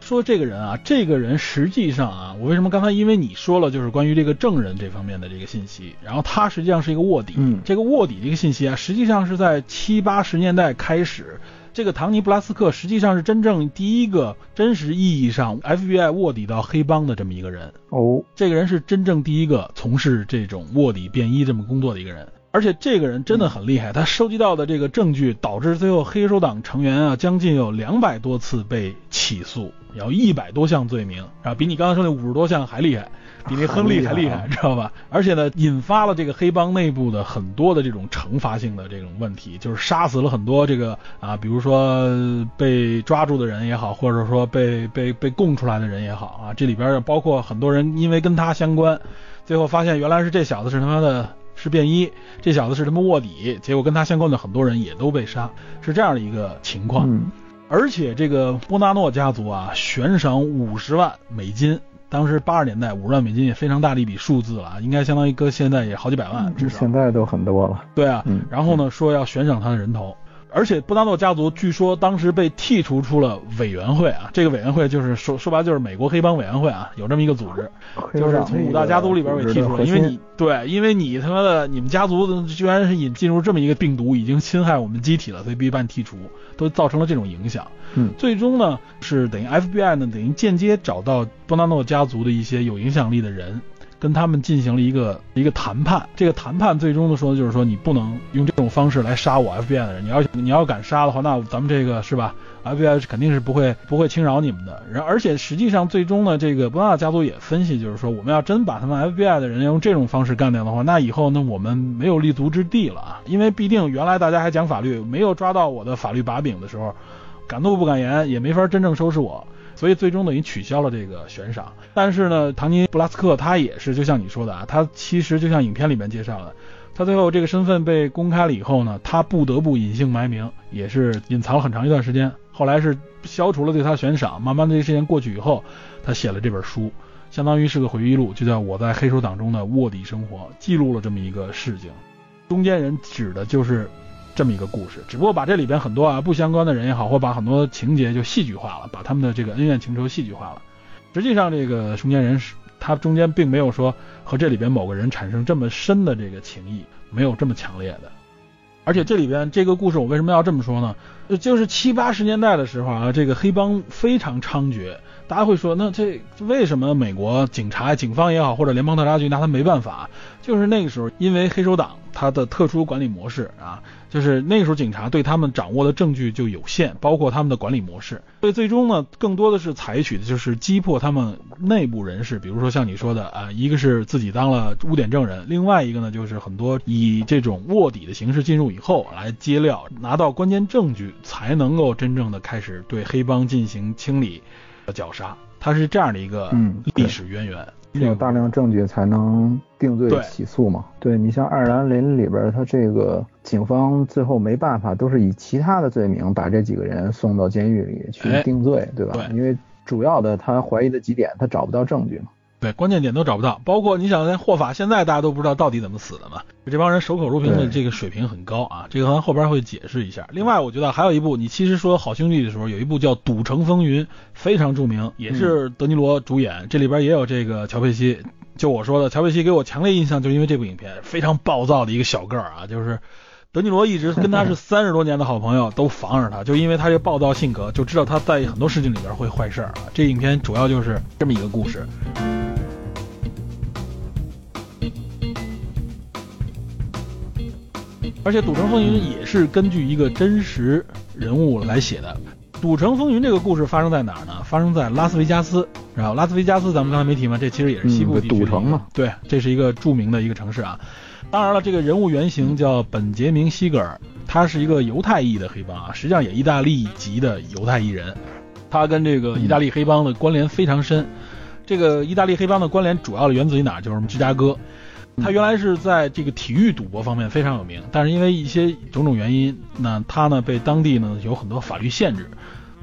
说这个人啊，这个人实际上啊，我为什么刚才因为你说了就是关于这个证人这方面的这个信息，然后他实际上是一个卧底。嗯这个卧底这个信息啊，实际上是在七八十年代开始。这个唐尼布拉斯克实际上是真正第一个真实意义上 FBI 卧底到黑帮的这么一个人。哦，这个人是真正第一个从事这种卧底便衣这么工作的一个人，而且这个人真的很厉害，他收集到的这个证据导致最后黑手党成员啊将近有两百多次被起诉，有一百多项罪名，然后比你刚才说那五十多项还厉害。比那亨利还厉害，知道吧？而且呢，引发了这个黑帮内部的很多的这种惩罚性的这种问题，就是杀死了很多这个啊，比如说被抓住的人也好，或者说被被被供出来的人也好啊，这里边包括很多人因为跟他相关，最后发现原来是这小子是他妈的是便衣，这小子是他妈卧底，结果跟他相关的很多人也都被杀，是这样的一个情况。嗯而且这个波纳诺家族啊，悬赏五十万美金，当时八十年代五十万美金也非常大的一笔数字了啊，应该相当于搁现在也好几百万，至少。现在都很多了。对啊，嗯然后呢说要悬赏他的人头，而且布达诺家族据说当时被剔除出了委员会啊，这个委员会就是说说白了就是美国黑帮委员会啊，有这么一个组织，就是从五大家族里边给剔除了，因为你对，因为你他妈的你们家族居然是引进入这么一个病毒，已经侵害我们机体了，所以必须把你剔除，都造成了这种影响。嗯最终呢是等于 FBI 呢等于间接找到布达诺家族的一些有影响力的人。跟他们进行了一个一个谈判，这个谈判最终的说的就是说，你不能用这种方式来杀我 FBI 的人，你要你要敢杀的话，那咱们这个是吧？FBI 是肯定是不会不会轻饶你们的。然而且实际上最终呢，这个波纳家族也分析，就是说我们要真把他们 FBI 的人用这种方式干掉的话，那以后呢我们没有立足之地了啊，因为必定原来大家还讲法律，没有抓到我的法律把柄的时候。敢怒不敢言，也没法真正收拾我，所以最终等于取消了这个悬赏。但是呢，唐尼布拉斯克他也是，就像你说的啊，他其实就像影片里面介绍的，他最后这个身份被公开了以后呢，他不得不隐姓埋名，也是隐藏了很长一段时间。后来是消除了对他悬赏，慢慢的这事件过去以后，他写了这本书，相当于是个回忆录，就叫《我在黑手党中的卧底生活》，记录了这么一个事情。中间人指的就是这么一个故事，只不过把这里边很多啊不相关的人也好，或把很多情节就戏剧化了，把他们的这个恩怨情仇戏剧化了。实际上，这个中间人是他中间并没有说和这里边某个人产生这么深的这个情谊，没有这么强烈的。而且这里边这个故事，我为什么要这么说呢？就是七八十年代的时候啊，这个黑帮非常猖獗。大家会说，那这为什么美国警察、警方也好，或者联邦调查局拿他没办法？就是那个时候，因为黑手党他的特殊管理模式啊。就是那个时候，警察对他们掌握的证据就有限，包括他们的管理模式。所以最终呢，更多的是采取的就是击破他们内部人士，比如说像你说的啊，一个是自己当了污点证人，另外一个呢就是很多以这种卧底的形式进入以后来揭料，拿到关键证据，才能够真正的开始对黑帮进行清理和绞杀。它是这样的一个历史渊源。有大量证据才能定罪起诉嘛？对你像《爱尔兰林》里边，他这个警方最后没办法，都是以其他的罪名把这几个人送到监狱里去定罪，对吧？因为主要的他怀疑的几点，他找不到证据嘛。对，关键点都找不到，包括你想，连霍法现在大家都不知道到底怎么死的嘛。这帮人守口如瓶的这个水平很高啊，这个咱后边会解释一下。另外，我觉得还有一部，你其实说好兄弟的时候，有一部叫《赌城风云》，非常著名，也是德尼罗主演，这里边也有这个乔佩西。就我说的，乔佩西给我强烈印象，就是因为这部影片非常暴躁的一个小个儿啊，就是。德尼罗一直跟他是 [LAUGHS] 三十多年的好朋友，都防着他，就因为他这暴躁性格，就知道他在很多事情里边会坏事儿啊。这影片主要就是这么一个故事，而且《赌城风云》也是根据一个真实人物来写的。《赌城风云》这个故事发生在哪儿呢？发生在拉斯维加斯。然后拉斯维加斯咱们刚才没提吗，这其实也是西部地区赌城嘛。对，这是一个著名的一个城市啊。当然了，这个人物原型叫本杰明·西格尔，他是一个犹太裔的黑帮啊，实际上也意大利籍的犹太裔人，他跟这个意大利黑帮的关联非常深。这个意大利黑帮的关联主要的源自于哪儿？就是芝加哥。他原来是在这个体育赌博方面非常有名，但是因为一些种种原因，那他呢被当地呢有很多法律限制，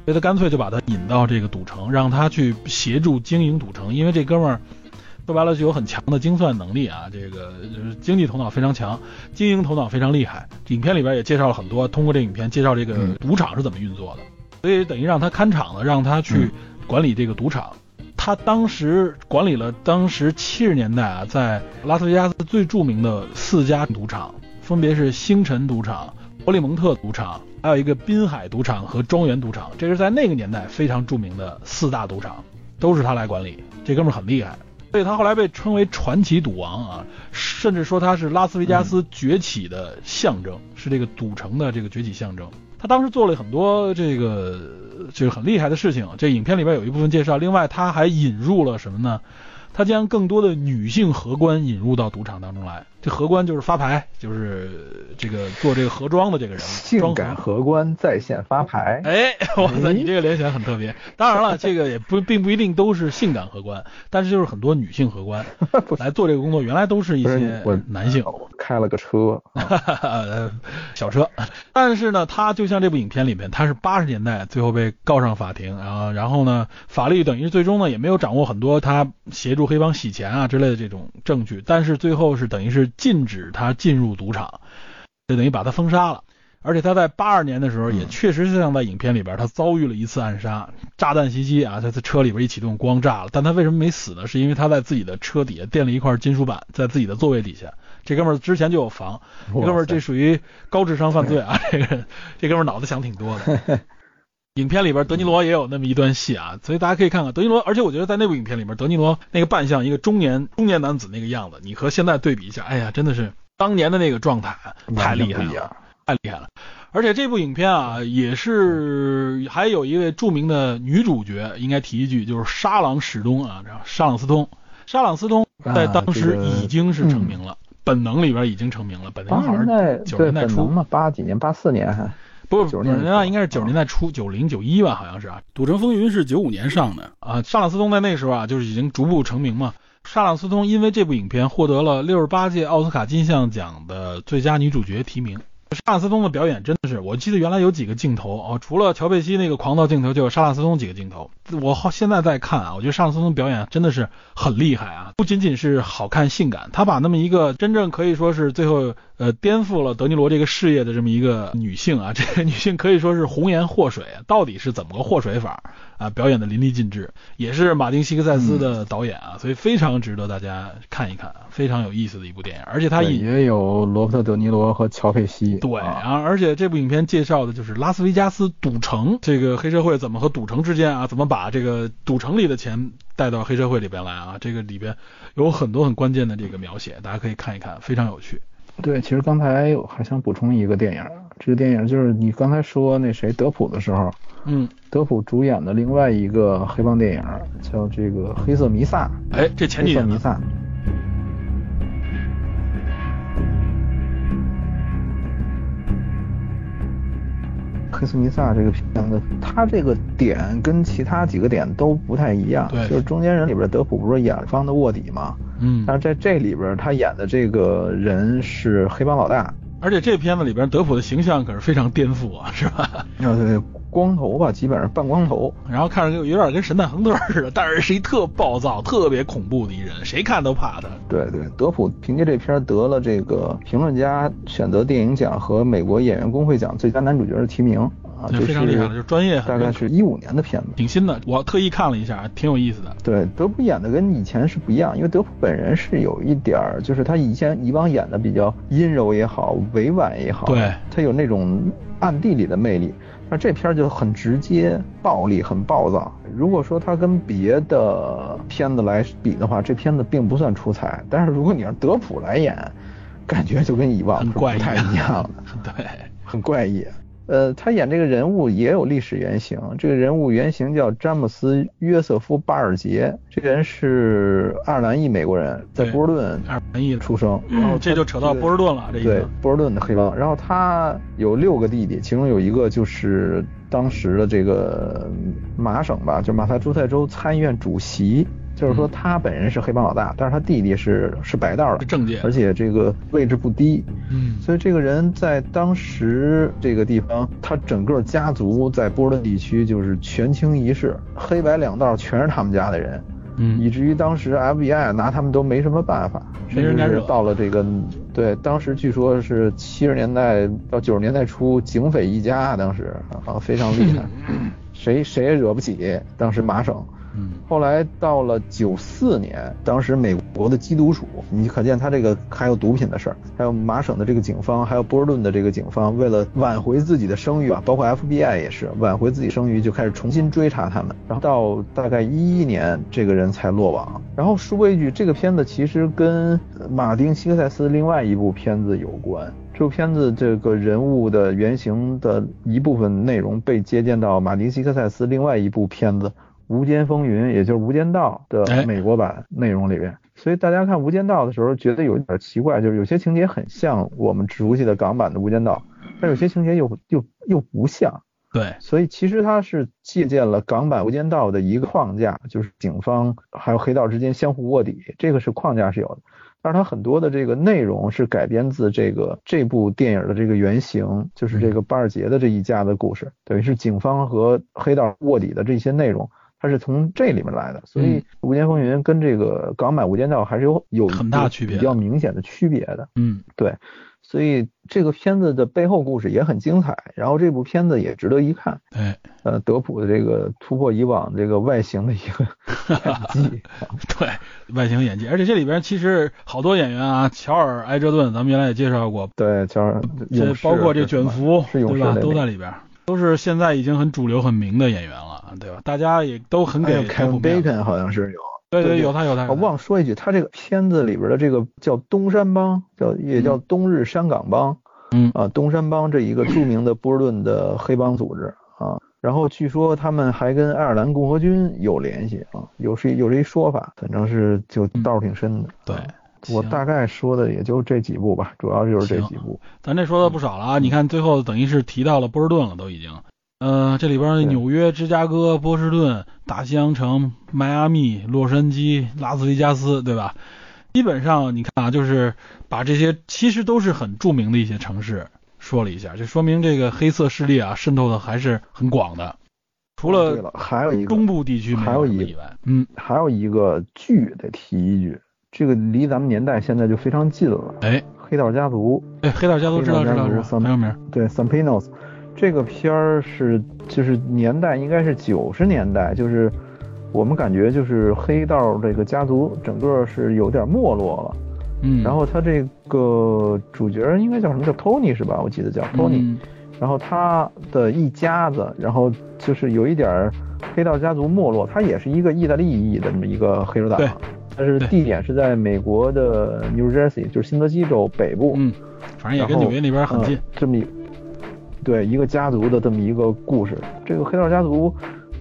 所以他干脆就把他引到这个赌城，让他去协助经营赌城，因为这哥们儿。说白了，就有很强的精算能力啊，这个就是经济头脑非常强，经营头脑非常厉害。影片里边也介绍了很多，通过这影片介绍这个赌场是怎么运作的，所以等于让他看场子，让他去管理这个赌场。他当时管理了当时七十年代啊，在拉斯维加斯最著名的四家赌场，分别是星辰赌场、伯利蒙特赌场，还有一个滨海赌场和庄园赌场。这是在那个年代非常著名的四大赌场，都是他来管理。这哥们很厉害。所以他后来被称为传奇赌王啊，甚至说他是拉斯维加斯崛起的象征，是这个赌城的这个崛起象征。他当时做了很多这个就是很厉害的事情，这影片里边有一部分介绍。另外他还引入了什么呢？他将更多的女性荷官引入到赌场当中来。这荷官就是发牌，就是这个做这个盒装的这个人，性感荷官在线发牌。哎，哇塞，你这个联想很特别。当然了，这个也不并不一定都是性感荷官，但是就是很多女性荷官 [LAUGHS] 来做这个工作，原来都是一些男性。开了个车，[LAUGHS] 小车。但是呢，他就像这部影片里面，他是八十年代最后被告上法庭，然后然后呢，法律等于最终呢也没有掌握很多他协助黑帮洗钱啊之类的这种证据，但是最后是等于是。禁止他进入赌场，就等于把他封杀了。而且他在八二年的时候，也确实是像在影片里边，他遭遇了一次暗杀，炸弹袭击啊，在他车里边一启动，光炸了。但他为什么没死呢？是因为他在自己的车底下垫了一块金属板，在自己的座位底下。这哥们儿之前就有房，这哥们儿这属于高智商犯罪啊！这个这哥们儿脑子想挺多的。影片里边德尼罗也有那么一段戏啊，所以大家可以看看德尼罗。而且我觉得在那部影片里边，德尼罗那个扮相一个中年中年男子那个样子，你和现在对比一下，哎呀，真的是当年的那个状态 [LAUGHS] 太厉害了，太厉害了。而且这部影片啊，也是还有一位著名的女主角，应该提一句，就是沙朗史东啊，沙朗斯通。沙朗斯通在当时已经是成名了，本能里边已经成名了，本能好像九十年代初嘛，八几年，八四年还。不，九十年代那应该是九十年代初，九零九一吧，好像是啊。《赌城风云》是九五年上的，啊，沙朗斯通在那时候啊，就是已经逐步成名嘛。沙朗斯通因为这部影片获得了六十八届奥斯卡金像奖的最佳女主角提名。沙拉斯通的表演真的是，我记得原来有几个镜头哦，除了乔贝西那个狂躁镜头，就有沙拉斯通几个镜头。我好现在在看啊，我觉得沙拉斯通表演真的是很厉害啊，不仅仅是好看性感，他把那么一个真正可以说是最后呃颠覆了德尼罗这个事业的这么一个女性啊，这个女性可以说是红颜祸水，到底是怎么个祸水法啊？表演的淋漓尽致，也是马丁·希克塞斯的导演啊，所以非常值得大家看一看，非常有意思的一部电影，而且他也有罗伯特·德尼罗和乔佩西。对，啊而且这部影片介绍的就是拉斯维加斯赌城这个黑社会怎么和赌城之间啊，怎么把这个赌城里的钱带到黑社会里边来啊，这个里边有很多很关键的这个描写，大家可以看一看，非常有趣。对，其实刚才我还想补充一个电影，这个电影就是你刚才说那谁德普的时候，嗯，德普主演的另外一个黑帮电影叫这个《黑色弥撒》。哎，这前几年黑色弥撒。黑色弥撒这个片子，它这个点跟其他几个点都不太一样。对就是中间人里边，德普不是演方的卧底吗？嗯，但是在这里边，他演的这个人是黑帮老大。而且这片子里边德普的形象可是非常颠覆啊，是吧？啊，对，光头吧，基本上半光头。然后看着有点跟神探亨特似的，但是是一特暴躁、特别恐怖的一人，谁看都怕他。对对，德普凭借这片得了这个评论家选择电影奖和美国演员工会奖最佳男主角的提名啊，对这非常厉害了，就是专业大概是一五年的片子。挺新的，我特意看了一下，挺有意思的。对，德普演的跟以前是不一样，因为德普本人是有一点儿，就是他以前以往演的比较阴柔也好，委婉也好，对他有那种暗地里的魅力。那这片儿就很直接、暴力、很暴躁。如果说他跟别的片子来比的话，这片子并不算出彩。但是如果你让德普来演，感觉就跟以往是不太一样了。[LAUGHS] 对，很怪异。呃，他演这个人物也有历史原型，这个人物原型叫詹姆斯·约瑟夫·巴尔杰，这个人是爱尔兰裔美国人，在波士顿爱尔兰裔出生，然后嗯，这就扯到波士顿了，这一对个。波士顿的黑帮。然后他有六个弟弟，其中有一个就是当时的这个马省吧，就马萨诸塞州参议院主席。就是说他本人是黑帮老大，但是他弟弟是是白道的是政界而且这个位置不低。嗯，所以这个人在当时这个地方，他整个家族在波士顿地区就是权倾一世，黑白两道全是他们家的人，嗯以至于当时 FBI 拿他们都没什么办法，甚至是到了这个，对，当时据说是七十年代到九十年代初，警匪一家，当时啊非常厉害，[LAUGHS] 谁谁也惹不起，当时麻省。后来到了九四年，当时美国的缉毒署，你可见他这个还有毒品的事儿，还有麻省的这个警方，还有波士顿的这个警方，为了挽回自己的声誉啊，包括 FBI 也是挽回自己声誉，就开始重新追查他们。然后到大概一一年，这个人才落网。然后说一句，这个片子其实跟马丁·希克塞斯另外一部片子有关。这部片子这个人物的原型的一部分内容被借鉴到马丁·希克塞斯另外一部片子《无间风云》，也就是《无间道》哎的美国版内容里边。所以大家看《无间道》的时候，觉得有一点奇怪，就是有些情节很像我们熟悉的港版的《无间道》，但有些情节又又又不像。对，所以其实它是借鉴了港版《无间道》的一个框架，就是警方还有黑道之间相互卧底，这个是框架是有的。但是它很多的这个内容是改编自这个这部电影的这个原型，就是这个巴尔杰的这一家的故事，等于是警方和黑道卧底的这些内容，它是从这里面来的。所以嗯《无间风云》跟这个港版《无间道》还是有有很大区别比较明显的区别的。嗯，对，所以这个片子的背后故事也很精彩，然后这部片子也值得一看。对，呃，德普的这个突破以往这个外形的一个演技，对，外形演技，而且这里边其实好多演员啊，乔尔埃哲顿，咱们原来也介绍过，对，叫这勇士包括这卷福，对吧？都在里边，都是现在已经很主流、很明的演员了，对吧？大家也都很给 Bacon 好像是有。对对对有他有他，我忘说一句，他这个片子里边的这个叫东山帮，叫也叫东日山岗帮，嗯啊，东山帮这一个著名的波士顿的黑帮组织啊。然后据说他们还跟爱尔兰共和军有联系啊，有是有这一说法，反正是就道儿挺深的。对啊，我大概说的也就这几部吧，主要就是这几部。咱这说的不少了啊，你看最后等于是提到了波士顿了，都已经。呃，这里边纽约、芝加哥、波士顿、大西洋城、迈阿密、洛杉矶、拉斯维加斯，对吧？基本上你看啊，就是把这些其实都是很著名的一些城市说了一下，就说明这个黑色势力啊渗透的还是很广的。除了还有一个中部地区还有一以外，嗯，还有一个剧得提一句，这个离咱们年代现在就非常近了。哎，黑道家族，哎，黑道家族知道知道知道，很有名。对，Sopranos。这个片儿是就是年代应该是九十年代，就是我们感觉就是黑道这个家族整个是有点没落了，嗯，然后他这个主角应该叫什么叫 Tony 是吧？我记得叫 Tony，然后他的一家子，然后就是有一点黑道家族没落，他也是一个意大利裔的这么一个黑手党，但是地点是在美国的 New Jersey，就是新泽西州北部，嗯，反正也跟纽约那边很近，这么一。对一个家族的这么一个故事，这个黑道家族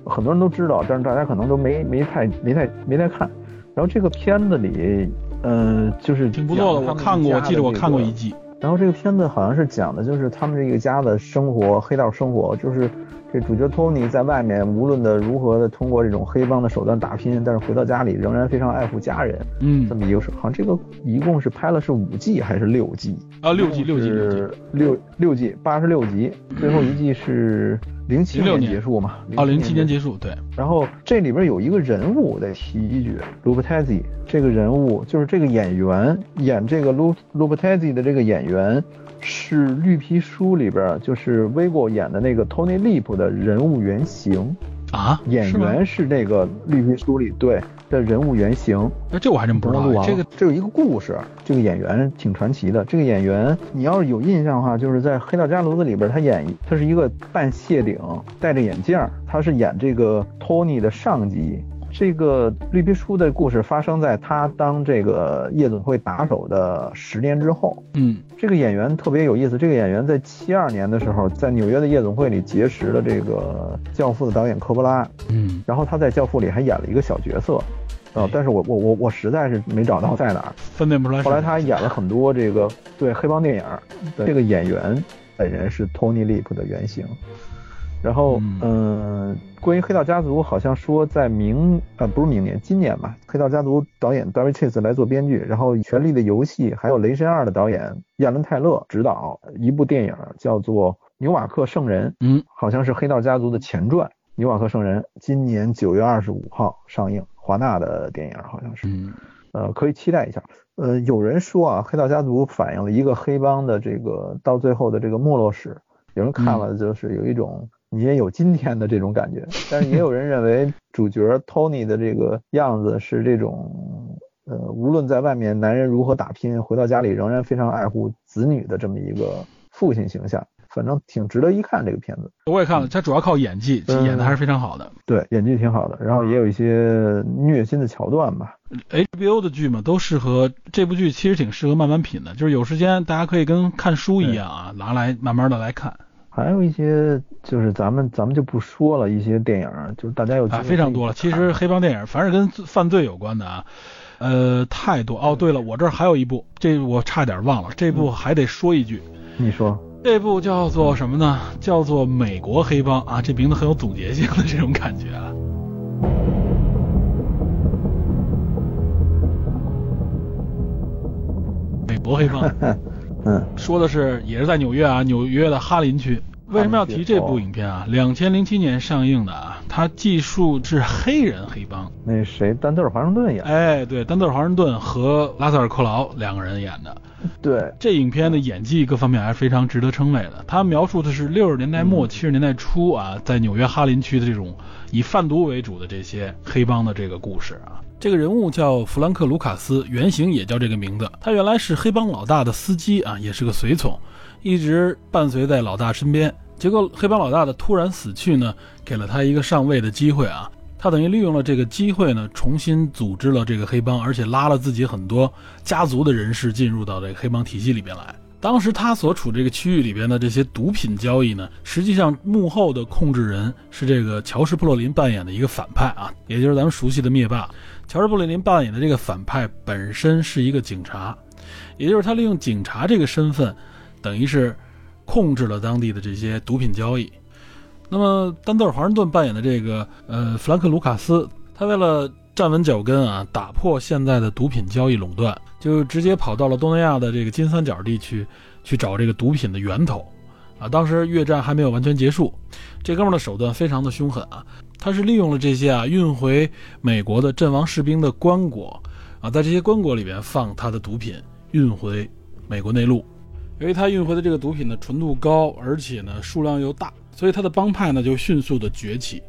很多人都知道，但是大家可能都没没太没太没太看。然后这个片子里，嗯，就是挺不错的，我看过，我记得我看过一季。然后这个片子好像是讲的就是他们这个家的生活，黑道生活，就是。这主角托尼在外面无论的如何的通过这种黑帮的手段打拼，但是回到家里仍然非常爱护家人。嗯，这么一个事，好像这个一共是拍了是五季还是六季？啊，六季，六季是，六六季，八十六集，最后一季是零七年结束嘛？啊，零七年结束，对。然后这里边有一个人物得提一句，卢布泰兹这个人物就是这个演员演这个卢卢布泰兹的这个演员。是绿皮书里边，就是 Vigo 演的那个 Tony Lip 的人物原型啊，演员是那个绿皮书里对的人物原型。那这我还真不知道。这个这有一个故事，这个演员挺传奇的。这个演员你要是有印象的话，就是在《黑道家族》里边，他演他是一个半谢顶，戴着眼镜，他是演这个 Tony 的上级。这个绿皮书的故事发生在他当这个夜总会打手的十年之后。嗯，这个演员特别有意思。这个演员在七二年的时候，在纽约的夜总会里结识了这个《教父》的导演科波拉。嗯，然后他在《教父》里还演了一个小角色。呃，但是我我我我实在是没找到在哪儿，分辨不出来。后来他演了很多这个对黑帮电影。这个演员本人是 Tony Lip 的原型。然后，嗯，关于《黑道家族》，好像说在明，呃，不是明年，今年吧，《黑道家族》导演 David Chase 来做编剧，然后《权力的游戏》还有《雷神二》的导演亚伦泰勒执导一部电影，叫做《纽瓦克圣人》，嗯，好像是《黑道家族》的前传，《纽瓦克圣人》今年九月二十五号上映，华纳的电影好像是，呃，可以期待一下。呃，有人说啊，《黑道家族》反映了一个黑帮的这个到最后的这个没落史，有人看了就是有一种。你也有今天的这种感觉，但是也有人认为 [LAUGHS] 主角 Tony 的这个样子是这种，呃，无论在外面男人如何打拼，回到家里仍然非常爱护子女的这么一个父亲形象，反正挺值得一看这个片子。我也看了，他主要靠演技，演的还是非常好的。对，演技挺好的，然后也有一些虐心的桥段吧。HBO 的剧嘛，都适合这部剧，其实挺适合慢慢品的，就是有时间大家可以跟看书一样啊，拿来慢慢的来看。还有一些就是咱们咱们就不说了，一些电影就是大家有啊非常多了。其实黑帮电影凡是跟犯罪有关的啊，呃太多。哦，对了，我这儿还有一部，这我差点忘了，这部还得说一句。你说，这部叫做什么呢？叫做《美国黑帮》啊，这名字很有总结性的这种感觉啊。美国黑帮，[LAUGHS] 嗯，说的是也是在纽约啊，纽约的哈林区。为什么要提这部影片啊？两千零七年上映的啊，它记述是黑人黑帮。那谁，丹特尔华盛顿演？哎，对，丹特尔华盛顿和拉塞尔克劳两个人演的。对，这影片的演技各方面还是非常值得称谓的。他描述的是六十年代末七十年代初啊，在纽约哈林区的这种以贩毒为主的这些黑帮的这个故事啊。这个人物叫弗兰克·卢卡斯，原型也叫这个名字。他原来是黑帮老大的司机啊，也是个随从。一直伴随在老大身边，结果黑帮老大的突然死去呢，给了他一个上位的机会啊。他等于利用了这个机会呢，重新组织了这个黑帮，而且拉了自己很多家族的人士进入到这个黑帮体系里边来。当时他所处这个区域里边的这些毒品交易呢，实际上幕后的控制人是这个乔什·布洛林扮演的一个反派啊，也就是咱们熟悉的灭霸。乔治·布里林扮演的这个反派本身是一个警察，也就是他利用警察这个身份，等于是控制了当地的这些毒品交易。那么丹泽尔·华盛顿扮演的这个呃弗兰克·卢卡斯，他为了站稳脚跟啊，打破现在的毒品交易垄断。就直接跑到了东南亚的这个金三角地区，去找这个毒品的源头，啊，当时越战还没有完全结束，这哥们儿的手段非常的凶狠啊，他是利用了这些啊运回美国的阵亡士兵的棺椁，啊，在这些棺椁里边放他的毒品，运回美国内陆，由于他运回的这个毒品的纯度高，而且呢数量又大，所以他的帮派呢就迅速的崛起，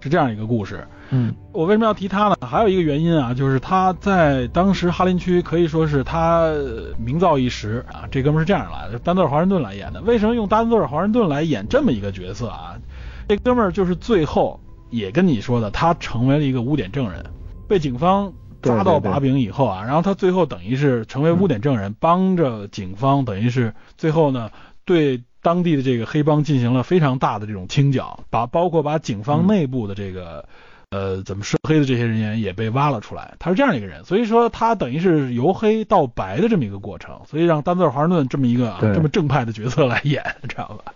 是这样一个故事。嗯，我为什么要提他呢？还有一个原因啊，就是他在当时哈林区可以说是他名噪一时啊。这哥们是这样来的，丹泽尔·华盛顿来演的。为什么用丹泽尔·华盛顿来演这么一个角色啊？这哥们儿就是最后也跟你说的，他成为了一个污点证人，被警方抓到把柄以后啊，然后他最后等于是成为污点证人，帮着警方等于是最后呢对当地的这个黑帮进行了非常大的这种清剿，把包括把警方内部的这个。呃，怎么涉黑的这些人员也被挖了出来，他是这样一个人，所以说他等于是由黑到白的这么一个过程，所以让丹泽尔·华盛顿这么一个这么正派的角色来演，知道吧？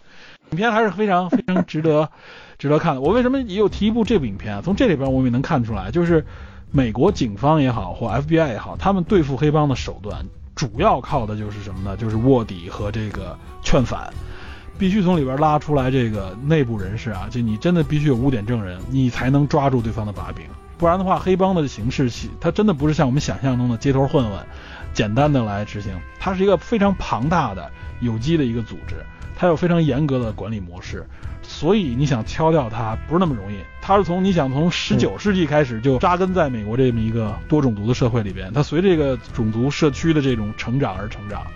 影片还是非常 [LAUGHS] 非常值得值得看的。我为什么也有提一部这部影片啊？从这里边我们也能看出来，就是美国警方也好，或 FBI 也好，他们对付黑帮的手段主要靠的就是什么呢？就是卧底和这个劝反。必须从里边拉出来这个内部人士啊，就你真的必须有污点证人，你才能抓住对方的把柄。不然的话，黑帮的形式，它真的不是像我们想象中的街头混混，简单的来执行。它是一个非常庞大的有机的一个组织，它有非常严格的管理模式，所以你想敲掉它不是那么容易。它是从你想从十九世纪开始就扎根在美国这么一个多种族的社会里边，它随这个种族社区的这种成长而成长。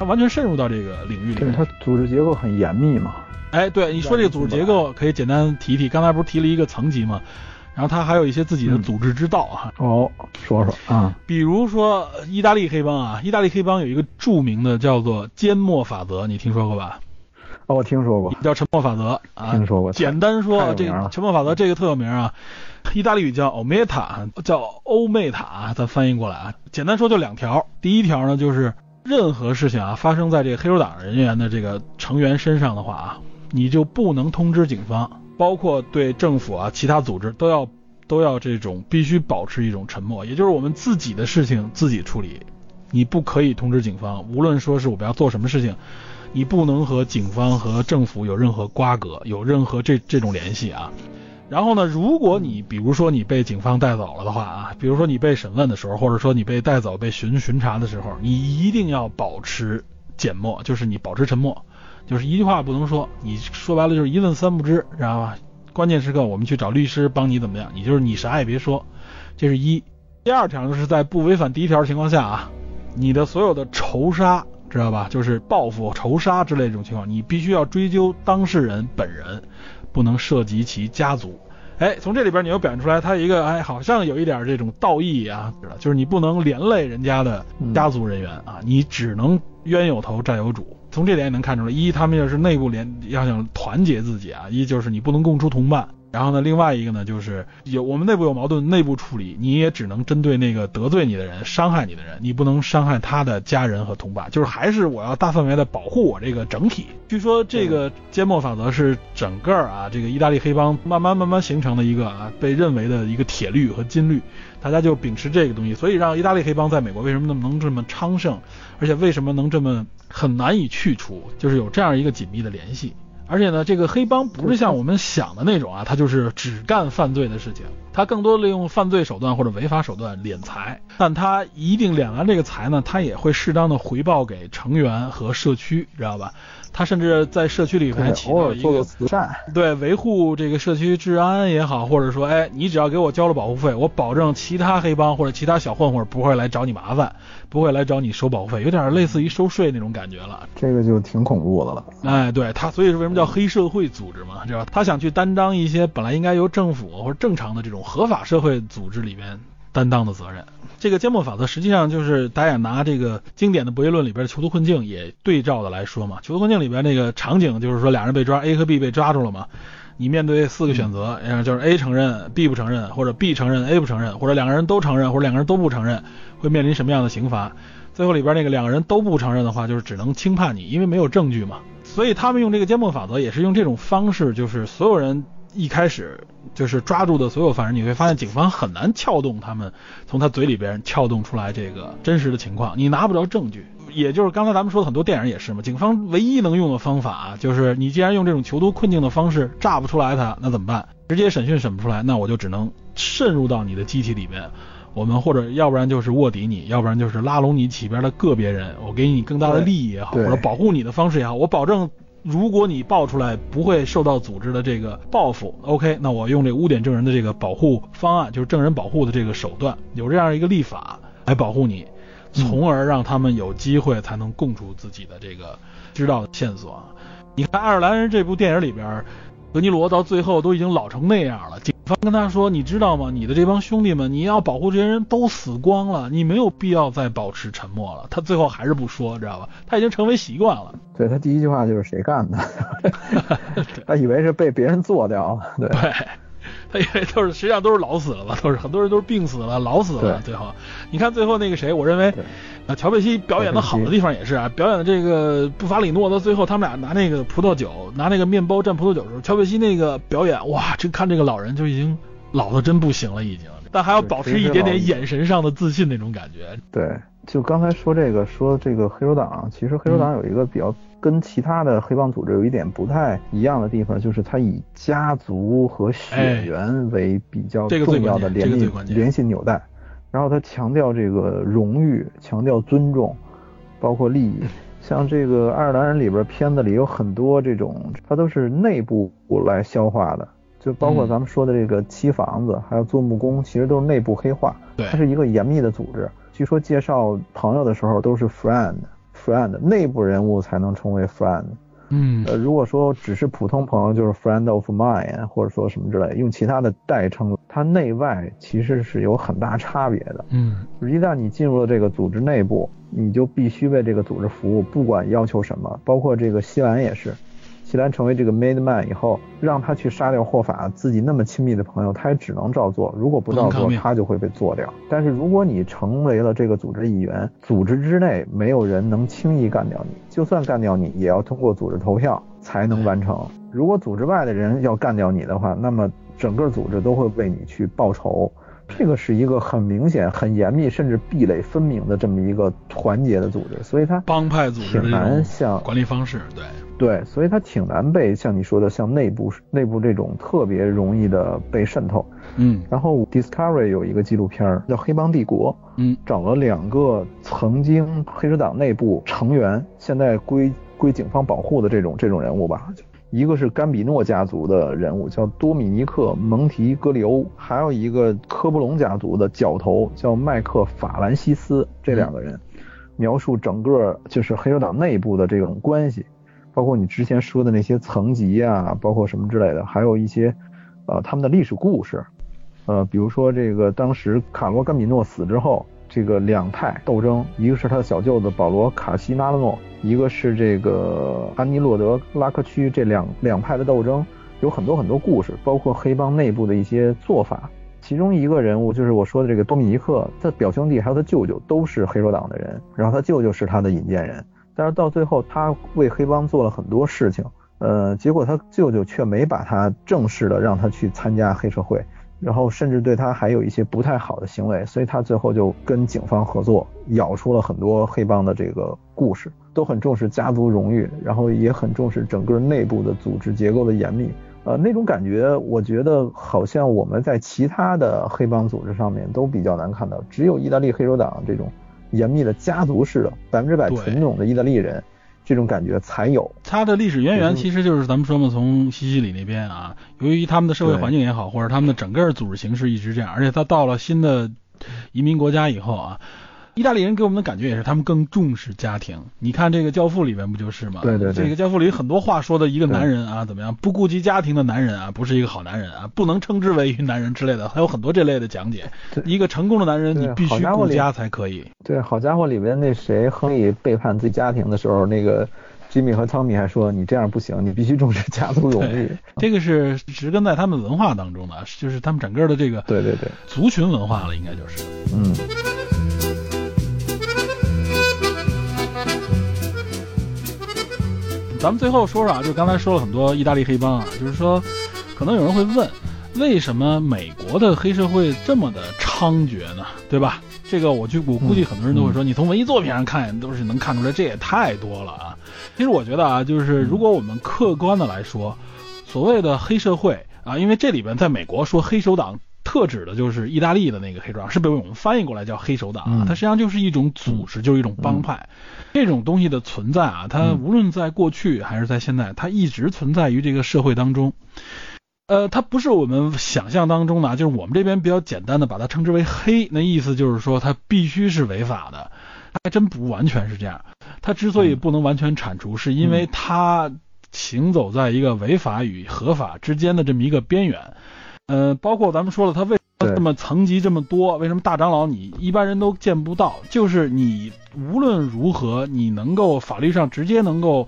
它完全渗入到这个领域里，对它组织结构很严密嘛。哎，对你说这个组织结构可以简单提提。刚才不是提了一个层级吗？然后它还有一些自己的组织之道啊。哦，说说啊。比如说意大利黑帮啊，意大利黑帮有一个著名的叫做缄默法则，你听说过吧？哦，我听说过，叫沉默法则啊。听说过。简单说，这个沉默法则这个特有名啊，意大利语叫欧梅塔，叫欧梅塔，咱翻译过来啊。简单说就两条，第一条呢就是。任何事情啊，发生在这个黑手党人员的这个成员身上的话啊，你就不能通知警方，包括对政府啊、其他组织都要都要这种必须保持一种沉默，也就是我们自己的事情自己处理，你不可以通知警方，无论说是我们要做什么事情，你不能和警方和政府有任何瓜葛，有任何这这种联系啊。然后呢，如果你比如说你被警方带走了的话啊，比如说你被审问的时候，或者说你被带走被巡巡查的时候，你一定要保持缄默，就是你保持沉默，就是一句话不能说。你说白了就是一问三不知，知道吧？关键时刻我们去找律师帮你怎么样？你就是你啥也别说，这是一。第二条就是在不违反第一条的情况下啊，你的所有的仇杀，知道吧？就是报复、仇杀之类这种情况，你必须要追究当事人本人。不能涉及其家族，哎，从这里边你又表现出来，他一个哎，好像有一点这种道义啊，就是你不能连累人家的家族人员啊，你只能冤有头债有主。从这点也能看出来，一他们要是内部联要想团结自己啊，一就是你不能供出同伴。然后呢，另外一个呢，就是有我们内部有矛盾，内部处理，你也只能针对那个得罪你的人、伤害你的人，你不能伤害他的家人和同伴。就是还是我要大范围的保护我这个整体。据说这个缄默法则是整个啊这个意大利黑帮慢慢慢慢形成的一个啊被认为的一个铁律和金律，大家就秉持这个东西，所以让意大利黑帮在美国为什么那么能这么昌盛，而且为什么能这么很难以去除，就是有这样一个紧密的联系。而且呢，这个黑帮不是像我们想的那种啊，他就是只干犯罪的事情，他更多利用犯罪手段或者违法手段敛财，但他一定敛完这个财呢，他也会适当的回报给成员和社区，知道吧？他甚至在社区里还起到一个慈善，对维护这个社区治安也好，或者说，哎，你只要给我交了保护费，我保证其他黑帮或者其他小混混不会来找你麻烦，不会来找你收保护费，[LAUGHS] 有点类似于收税那种感觉了。这个就挺恐怖的了。哎，对他，所以说为什么叫黑社会组织嘛，知道吧？他想去担当一些本来应该由政府或者正常的这种合法社会组织里边担当的责任。这个缄默法则实际上就是大家拿这个经典的博弈论里边的囚徒困境也对照的来说嘛。囚徒困境里边那个场景就是说俩人被抓，A 和 B 被抓住了嘛。你面对四个选择，嗯，就是 A 承认，B 不承认，或者 B 承认，A 不承认，或者两个人都承认，或者两个人都不承认，会面临什么样的刑罚？最后里边那个两个人都不承认的话，就是只能轻判你，因为没有证据嘛。所以他们用这个缄默法则也是用这种方式，就是所有人一开始就是抓住的所有犯人，你会发现警方很难撬动他们从他嘴里边撬动出来这个真实的情况，你拿不着证据。也就是刚才咱们说的很多电影也是嘛，警方唯一能用的方法就是你既然用这种囚徒困境的方式炸不出来他，那怎么办？直接审讯审不出来，那我就只能渗入到你的机体里面。我们或者要不然就是卧底你，要不然就是拉拢你起边的个别人，我给你更大的利益也好，或者保护你的方式也好，我保证如果你爆出来不会受到组织的这个报复。OK，那我用这污点证人的这个保护方案，就是证人保护的这个手段，有这样一个立法来保护你，从而让他们有机会才能供出自己的这个知道的线索。你看《爱尔兰人》这部电影里边。德尼罗到最后都已经老成那样了，方跟他说：“你知道吗？你的这帮兄弟们，你要保护这些人都死光了，你没有必要再保持沉默了。”他最后还是不说，知道吧？[LAUGHS] 他已经成为习惯了。对他第一句话就是谁干的？[LAUGHS] [LAUGHS] 他以为是被别人做掉了。对。[LAUGHS] 他以为都是，实际上都是老死了吧？都是很多人都是病死了，老死了。最后，你看最后那个谁，我认为，啊，乔贝西表演的好的地方也是啊，表演的这个布法里诺到最后，他们俩拿那个葡萄酒，拿那个面包蘸葡萄酒的时候，乔贝西那个表演，哇，这看这个老人就已经老的真不行了，已经，但还要保持一点点眼神上的自信那种感觉。对，就刚才说这个，说这个黑手党，其实黑手党有一个比较。跟其他的黑帮组织有一点不太一样的地方，就是它以家族和血缘为比较重要的联系联系纽带，然后它强调这个荣誉，强调尊重，包括利益。[LAUGHS] 像这个爱尔兰人里边片子里有很多这种，它都是内部来消化的，就包括咱们说的这个漆房子，还有做木工，其实都是内部黑化。对它是一个严密的组织。据说介绍朋友的时候都是 friend。friend 内部人物才能称为 friend，嗯，呃，如果说只是普通朋友，就是 friend of mine，或者说什么之类，用其他的代称，它内外其实是有很大差别的，嗯，一旦你进入了这个组织内部，你就必须为这个组织服务，不管要求什么，包括这个西兰也是。西兰成为这个 made man 以后，让他去杀掉霍法，自己那么亲密的朋友，他也只能照做。如果不照做，他就会被做掉。但是如果你成为了这个组织一员，组织之内没有人能轻易干掉你，就算干掉你，也要通过组织投票才能完成。如果组织外的人要干掉你的话，那么整个组织都会为你去报仇。这个是一个很明显、很严密，甚至壁垒分明的这么一个团结的组织，所以它帮派组织挺难像管理方式，对。对，所以它挺难被像你说的，像内部内部这种特别容易的被渗透。嗯，然后 Discovery 有一个纪录片叫《黑帮帝国》，嗯，找了两个曾经黑手党内部成员，现在归归警方保护的这种这种人物吧。一个是甘比诺家族的人物，叫多米尼克·蒙提戈里欧，还有一个科布隆家族的角头叫麦克法兰西斯。这两个人描述整个就是黑手党内部的这种关系。包括你之前说的那些层级啊，包括什么之类的，还有一些，呃，他们的历史故事，呃，比如说这个当时卡罗甘米诺死之后，这个两派斗争，一个是他的小舅子保罗卡西纳拉诺，一个是这个安妮洛德拉科区，这两两派的斗争有很多很多故事，包括黑帮内部的一些做法。其中一个人物就是我说的这个多米尼克，他表兄弟还有他舅舅都是黑手党的人，然后他舅舅是他的引荐人。但是到最后，他为黑帮做了很多事情，呃，结果他舅舅却没把他正式的让他去参加黑社会，然后甚至对他还有一些不太好的行为，所以他最后就跟警方合作，咬出了很多黑帮的这个故事，都很重视家族荣誉，然后也很重视整个内部的组织结构的严密，呃，那种感觉，我觉得好像我们在其他的黑帮组织上面都比较难看到，只有意大利黑手党这种。严密的家族式的百分之百纯种的意大利人，这种感觉才有。它的历史渊源其实就是咱们说嘛，从西西里那边啊，由于他们的社会环境也好，或者他们的整个组织形式一直这样，而且他到了新的移民国家以后啊，意大利人给我们的感觉也是，他们更重视家庭。你看这个《教父》里面不就是吗？对对对这个《教父》里很多话说的一个男人啊，怎么样不顾及家庭的男人啊，不是一个好男人啊，不能称之为一男人之类的，还有很多这类的讲解。一个成功的男人，你必须顾家才可以。对，好家伙，里边那谁亨利背叛自己家庭的时候，那个吉米和汤米还说你这样不行，你必须重视家族荣誉。这个是植根在他们文化当中的，就是他们整个的这个对对对，族群文化了，应该就是。嗯，咱们最后说说啊，就刚才说了很多意大利黑帮啊，就是说，可能有人会问，为什么美国的黑社会这么的猖獗呢？对吧？这个我就我估计很多人都会说，你从文艺作品上看都是能看出来，这也太多了啊。其实我觉得啊，就是如果我们客观的来说，所谓的黑社会啊，因为这里边在美国说黑手党。特指的就是意大利的那个黑手党，是被我们翻译过来叫黑手党啊。嗯它实际上就是一种组织，就是一种帮派。这种东西的存在啊，它嗯无论在过去还是在现在，它一直存在于这个社会当中。呃，它不是我们想象当中的啊，就是我们这边比较简单的把它称之为黑，那意思就是说它必须是违法的，还真不完全是这样。它之所以不能完全铲除，是因为它行走在一个违法与合法之间的这么一个边缘。呃，包括咱们说了，他为什么这么层级这么多？为什么大长老你一般人都见不到？就是你无论如何，你能够法律上直接能够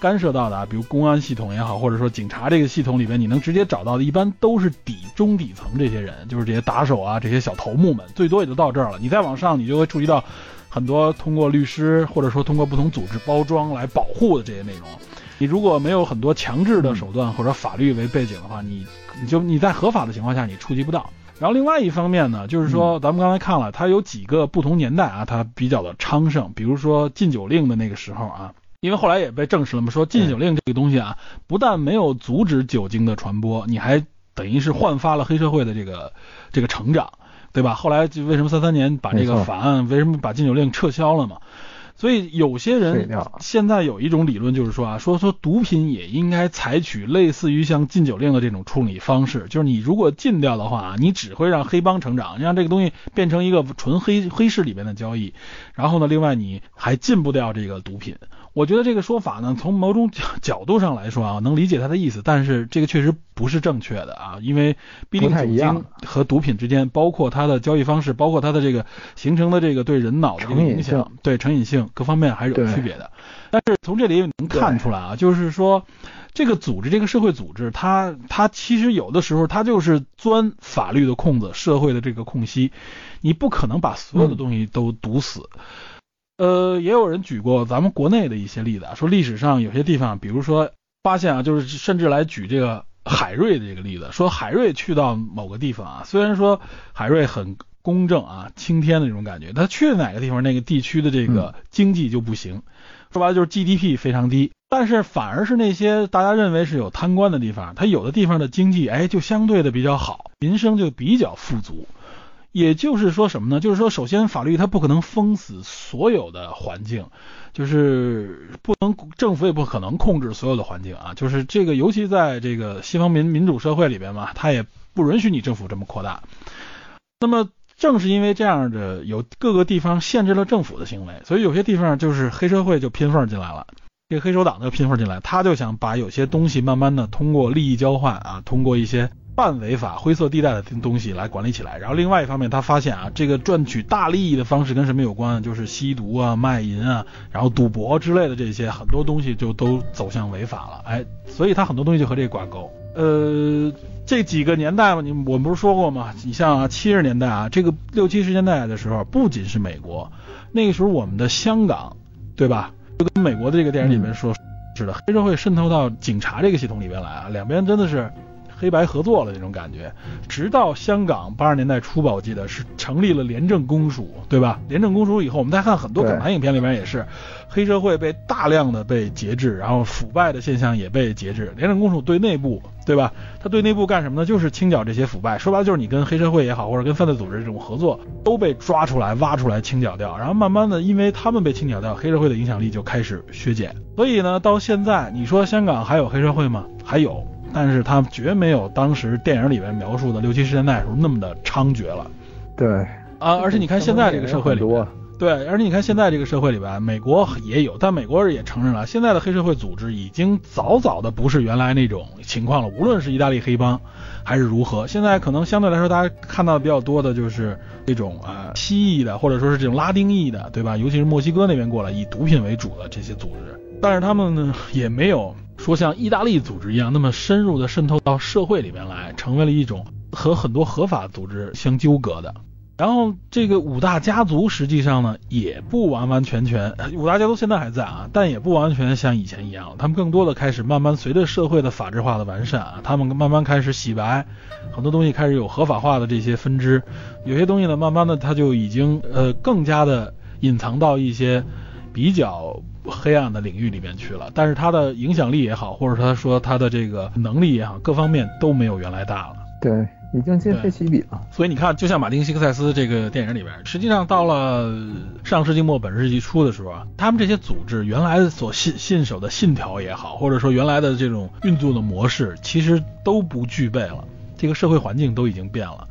干涉到的啊，比如公安系统也好，或者说警察这个系统里边，你能直接找到的，一般都是底中底层这些人，就是这些打手啊，这些小头目们，最多也就到这儿了。你再往上，你就会触及到很多通过律师或者说通过不同组织包装来保护的这些内容。你如果没有很多强制的手段或者法律为背景的话，你你就你在合法的情况下你触及不到。然后另外一方面呢，就是说咱们刚才看了，它有几个不同年代啊，它比较的昌盛，比如说禁酒令的那个时候啊，因为后来也被证实了嘛，说禁酒令这个东西啊，不但没有阻止酒精的传播，你还等于是焕发了黑社会的这个这个成长，对吧？后来就为什么三三年把这个法案，为什么把禁酒令撤销了嘛？所以有些人现在有一种理论，就是说啊，说说毒品也应该采取类似于像禁酒令的这种处理方式，就是你如果禁掉的话，你只会让黑帮成长，让这个东西变成一个纯黑黑市里面的交易。然后呢，另外你还禁不掉这个毒品。我觉得这个说法呢，从某种角角度上来说啊，能理解他的意思，但是这个确实不是正确的啊，因为毕竟酒精和毒品之间，包括它的交易方式，包括它的这个形成的这个对人脑的这个影响性，对成瘾性各方面还是有区别的。但是从这里也能看出来啊，就是说，这个组织，这个社会组织，它它其实有的时候它就是钻法律的空子，社会的这个空隙，你不可能把所有的东西都堵死。呃，也有人举过咱们国内的一些例子啊，说历史上有些地方，比如说发现啊，就是甚至来举这个海瑞的这个例子，说海瑞去到某个地方啊，虽然说海瑞很公正啊，青天的那种感觉，他去哪个地方，那个地区的这个经济就不行，说白了就是 GDP 非常低，但是反而是那些大家认为是有贪官的地方，它有的地方的经济哎就相对的比较好，民生就比较富足。也就是说什么呢？就是说，首先法律它不可能封死所有的环境，就是不能政府也不可能控制所有的环境啊。就是这个，尤其在这个西方民民主社会里边嘛，它也不允许你政府这么扩大。那么正是因为这样的有各个地方限制了政府的行为，所以有些地方就是黑社会就拼缝进来了。这黑手党就拼缝进来，他就想把有些东西慢慢的通过利益交换啊，通过一些半违法、灰色地带的东西来管理起来。然后另外一方面，他发现啊，这个赚取大利益的方式跟什么有关？就是吸毒啊、卖淫啊，然后赌博之类的这些很多东西就都走向违法了。哎，所以他很多东西就和这挂钩。呃，这几个年代嘛，你我们不是说过吗？你像，七十年代啊，这个六七十年代的时候，不仅是美国，那个时候我们的香港，对吧？就跟美国的这个电影里面说似的，黑社会渗透到警察这个系统里边来啊，两边真的是黑白合作了那种感觉。直到香港八十年代初吧，我记得是成立了廉政公署，对吧？廉政公署以后，我们再看很多港台影片里面也是，黑社会被大量的被节制，然后腐败的现象也被节制。廉政公署对内部，对吧？他对内部干什么呢？就是清剿这些腐败。说白了就是你跟黑社会也好，或者跟犯罪组织这种合作，都被抓出来、挖出来、清剿掉。然后慢慢的，因为他们被清剿掉，黑社会的影响力就开始削减。所以呢，到现在你说香港还有黑社会吗？还有，但是他绝没有当时电影里面描述的六七十年代时候那么的猖獗了对啊！而且你看现在这个社会里面，对，而且你看现在这个社会里边，美国也有，但美国人也承认了，现在的黑社会组织已经早早的不是原来那种情况了。无论是意大利黑帮，还是如何，现在可能相对来说，大家看到的比较多的就是这种啊西裔的，或者说是这种拉丁裔的，对吧？尤其是墨西哥那边过来以毒品为主的这些组织，但是他们呢也没有说像意大利组织一样那么深入的渗透到社会里面来，成为了一种和很多合法组织相纠葛的。然后这个五大家族实际上呢，也不完完全全，五大家族现在还在啊，但也不完全像以前一样，他们更多的开始慢慢随着社会的法制化的完善啊，他们慢慢开始洗白，很多东西开始有合法化的这些分支，有些东西呢，慢慢的它就已经呃更加的隐藏到一些比较黑暗的领域里面去了，但是他的影响力也好，或者他说他的这个能力也好，各方面都没有原来大了。对。已经今非昔比了，所以你看，就像马丁·西克塞斯这个电影里边，实际上到了上世纪末本世纪初的时候啊，他们这些组织原来所信信守的信条也好，或者说原来的这种运作的模式，其实都不具备了，这个社会环境都已经变了，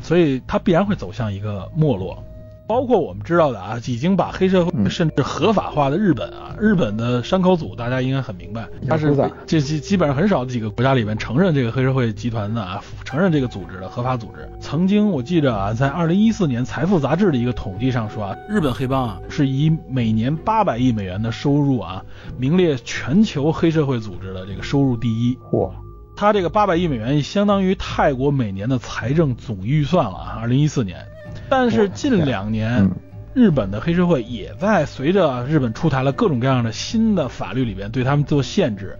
所以它必然会走向一个没落。包括我们知道的啊，已经把黑社会甚至合法化的日本啊，日本的山口组大家应该很明白，它是这基基本上很少几个国家里面承认这个黑社会集团的啊，承认这个组织的合法组织。曾经我记着啊，在二零一四年《财富》杂志的一个统计上说啊，日本黑帮啊是以每年八百亿美元的收入啊，名列全球黑社会组织的这个收入第一。哇！它这个八百亿美元相当于泰国每年的财政总预算了啊，二零一四年。但是近两年，日本的黑社会也在随着日本出台了各种各样的新的法律里边对他们做限制，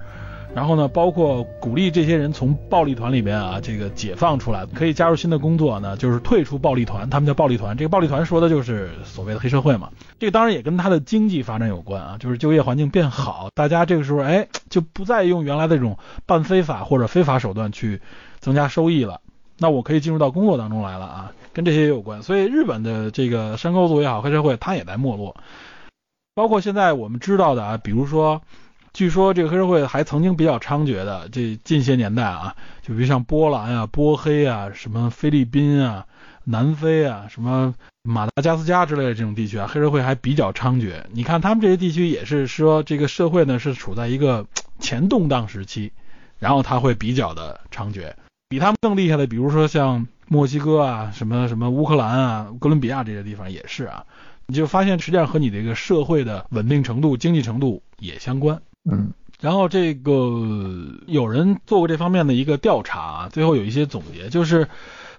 然后呢，包括鼓励这些人从暴力团里边啊这个解放出来，可以加入新的工作呢，就是退出暴力团，他们叫暴力团。这个暴力团说的就是所谓的黑社会嘛。这个当然也跟他的经济发展有关啊，就是就业环境变好，大家这个时候哎就不再用原来的这种半非法或者非法手段去增加收益了，那我可以进入到工作当中来了啊。跟这些也有关，所以日本的这个山沟组也好，黑社会它也在没落。包括现在我们知道的啊，比如说，据说这个黑社会还曾经比较猖獗的，这近些年代啊，就比如像波兰啊、波黑啊、什么菲律宾啊、南非啊、什么马达加斯加之类的这种地区啊，黑社会还比较猖獗。你看他们这些地区也是说，这个社会呢是处在一个 [TSK] 前动荡时期，然后它会比较的猖獗。比他们更厉害的，比如说像。墨西哥啊，什么什么乌克兰啊，哥伦比亚这些地方也是啊，你就发现实际上和你这个社会的稳定程度、经济程度也相关。嗯，然后这个有人做过这方面的一个调查，啊最后有一些总结，就是。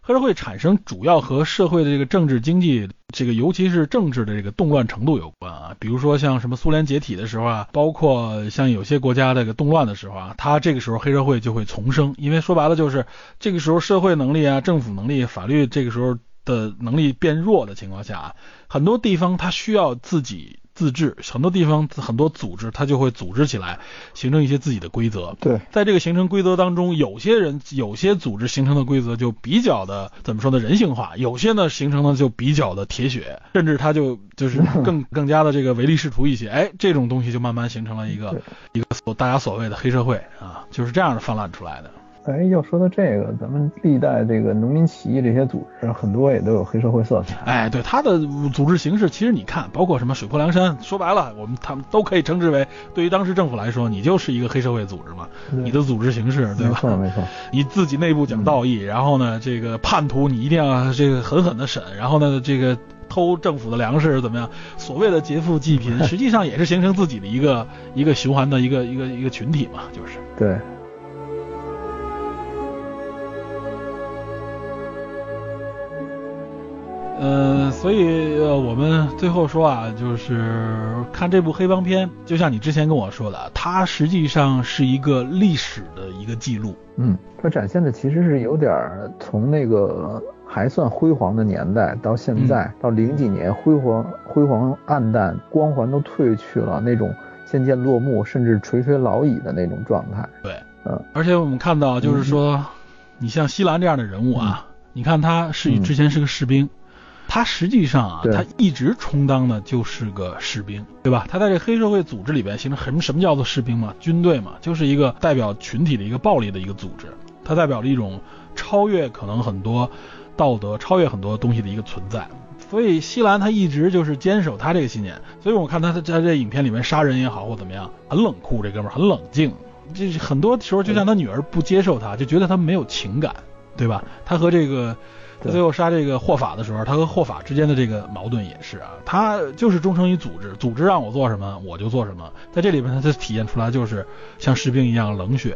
黑社会产生主要和社会的这个政治经济，这个尤其是政治的这个动乱程度有关啊。比如说像什么苏联解体的时候啊，包括像有些国家这个动乱的时候啊，它这个时候黑社会就会重生，因为说白了就是这个时候社会能力啊、政府能力、法律这个时候的能力变弱的情况下啊，很多地方它需要自己。自治，很多地方很多组织，它就会组织起来，形成一些自己的规则。对，在这个形成规则当中，有些人有些组织形成的规则就比较的怎么说呢？人性化，有些呢形成的就比较的铁血，甚至它就就是 [LAUGHS] 更更加的这个唯利是图一些。哎，这种东西就慢慢形成了一个一个所大家所谓的黑社会啊，就是这样的泛滥出来的。哎，要说到这个，咱们历代这个农民起义这些组织，很多也都有黑社会色彩。哎，对，它的组织形式，其实你看，包括什么水泊梁山，说白了，我们他们都可以称之为，对于当时政府来说，你就是一个黑社会组织嘛。你的组织形式，对吧？没错，没错。[LAUGHS] 你自己内部讲道义，然后呢，这个叛徒你一定要这个狠狠的审，然后呢，这个偷政府的粮食怎么样？所谓的劫富济贫，[LAUGHS] 实际上也是形成自己的一个一个循环的一个一个一个群体嘛，就是。对。呃，所以呃，我们最后说啊，就是看这部黑帮片，就像你之前跟我说的，它实际上是一个历史的一个记录。嗯，它展现的其实是有点从那个还算辉煌的年代，到现在到零几年辉煌辉煌暗淡，光环都褪去了，那种渐渐落幕，甚至垂垂老矣的那种状态。对，嗯，而且我们看到，就是说，你像西兰这样的人物啊，你看他是之前是个士兵。他实际上啊，他一直充当的就是个士兵，对吧？他在这黑社会组织里边形成什么什么叫做士兵嘛？军队嘛，就是一个代表群体的一个暴力的一个组织，它代表了一种超越可能很多道德、超越很多东西的一个存在，所以西兰他一直就是坚守他这个信念，所以我看他在这影片里面杀人也好或怎么样，很冷酷，这哥们儿很冷静，这很多时候就像他女儿不接受他，就觉得他没有情感，对吧？他和这个。他最后杀这个霍法的时候，他和霍法之间的这个矛盾也是啊，他就是忠诚于组织，组织让我做什么我就做什么。在这里边，他就体现出来就是像士兵一样冷血，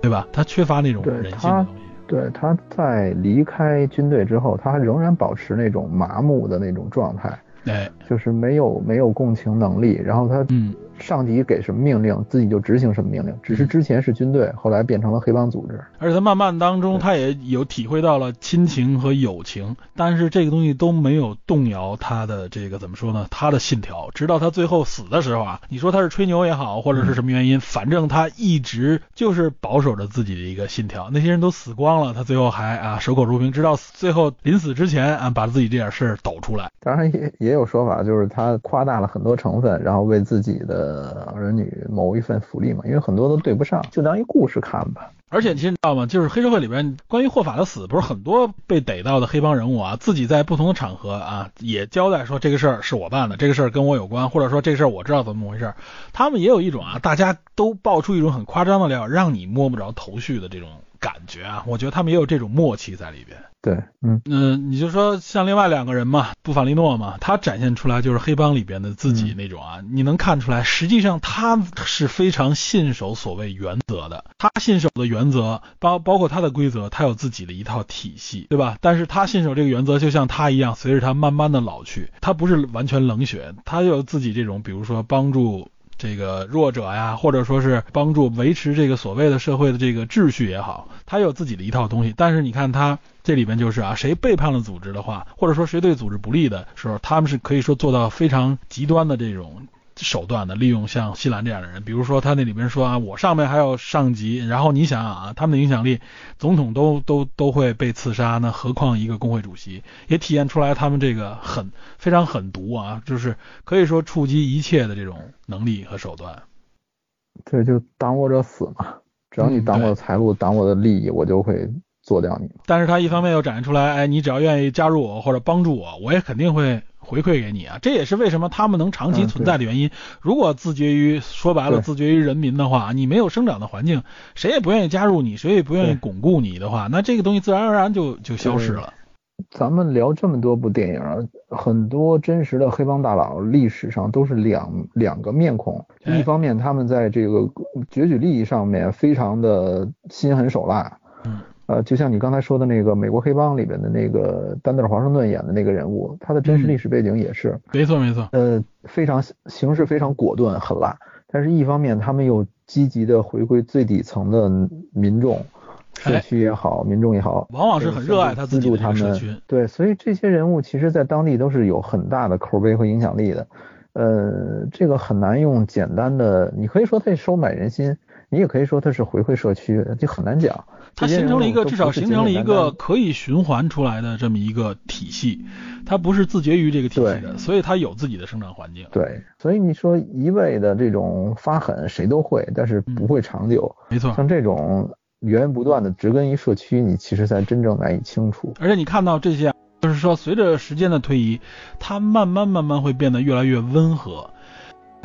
对吧？他缺乏那种人性的东西。对，他在离开军队之后，他仍然保持那种麻木的那种状态，哎，就是没有没有共情能力。然后他嗯。上级给什么命令，自己就执行什么命令。只是之前是军队，后来变成了黑帮组织。而且他慢慢当中，他也有体会到了亲情和友情，但是这个东西都没有动摇他的这个怎么说呢？他的信条，直到他最后死的时候啊，你说他是吹牛也好，或者是什么原因，反正他一直就是保守着自己的一个信条。那些人都死光了，他最后还啊守口如瓶，直到最后临死之前啊，把自己这点事儿抖出来。当然也也有说法，就是他夸大了很多成分，然后为自己的。呃，儿女谋一份福利嘛，因为很多都对不上，就当一故事看吧。而且其实你知道吗？就是黑社会里边关于霍法的死，不是很多被逮到的黑帮人物啊，自己在不同的场合啊也交代说这个事儿是我办的，这个事儿跟我有关，或者说这个事儿我知道怎么回事。他们也有一种啊，大家都爆出一种很夸张的料，让你摸不着头绪的这种感觉啊。我觉得他们也有这种默契在里边。对，嗯嗯，你就说像另外两个人嘛，布法利诺嘛，他展现出来就是黑帮里边的自己那种啊，你能看出来，实际上他是非常信守所谓原则的，他信守的原则包包括他的规则，他有自己的一套体系，对吧？但是他信守这个原则，就像他一样，随着他慢慢的老去，他不是完全冷血，他有自己这种，比如说帮助。这个弱者呀，或者说是帮助维持这个所谓的社会的这个秩序也好，他有自己的一套东西。但是你看他这里边就是啊，谁背叛了组织的话，或者说谁对组织不利的时候，他们是可以说做到非常极端的这种。手段的利用像西兰这样的人，比如说他那里边说啊，我上面还有上级，然后你想想啊，他们的影响力，总统都都都会被刺杀，那何况一个工会主席，也体现出来他们这个很，非常狠毒啊，就是可以说触及一切的这种能力和手段。对，就挡我者死嘛，只要你挡我的财路，挡我的利益，我就会做掉你。但是他一方面又展现出来，哎，你只要愿意加入我或者帮助我，我也肯定会。回馈给你啊，这也是为什么他们能长期存在的原因。如果自绝于说白了，自绝于人民的话，你没有生长的环境，谁也不愿意加入你，谁也不愿意巩固你的话，那这个东西自然而然就就消失了。咱们聊这么多部电影，很多真实的黑帮大佬历史上都是两两个面孔。一方面，他们在这个攫取利益上面非常的心狠手辣。嗯。呃，就像你刚才说的那个美国黑帮里边的那个丹德尔华盛顿演的那个人物，他的真实历史背景也是，没错没错，呃，非常行事非常果断狠辣，但是一方面他们又积极的回归最底层的民众，社区也好，民众也好，往往是很热爱他自己的社区，对，所以这些人物其实在当地都是有很大的口碑和影响力的，呃，这个很难用简单的，你可以说他收买人心。你也可以说他是回馈社区，就很难讲。它形成了一个，至少形成了一个可以循环出来的这么一个体系，它不是自绝于这个体系的，所以它有自己的生长环境。对，所以你说一味的这种发狠，谁都会，但是不会长久。没错，像这种源源不断的植根于社区，你其实才真正难以清除。而且你看到这些，就是说随着时间的推移，它慢慢慢慢会变得越来越温和。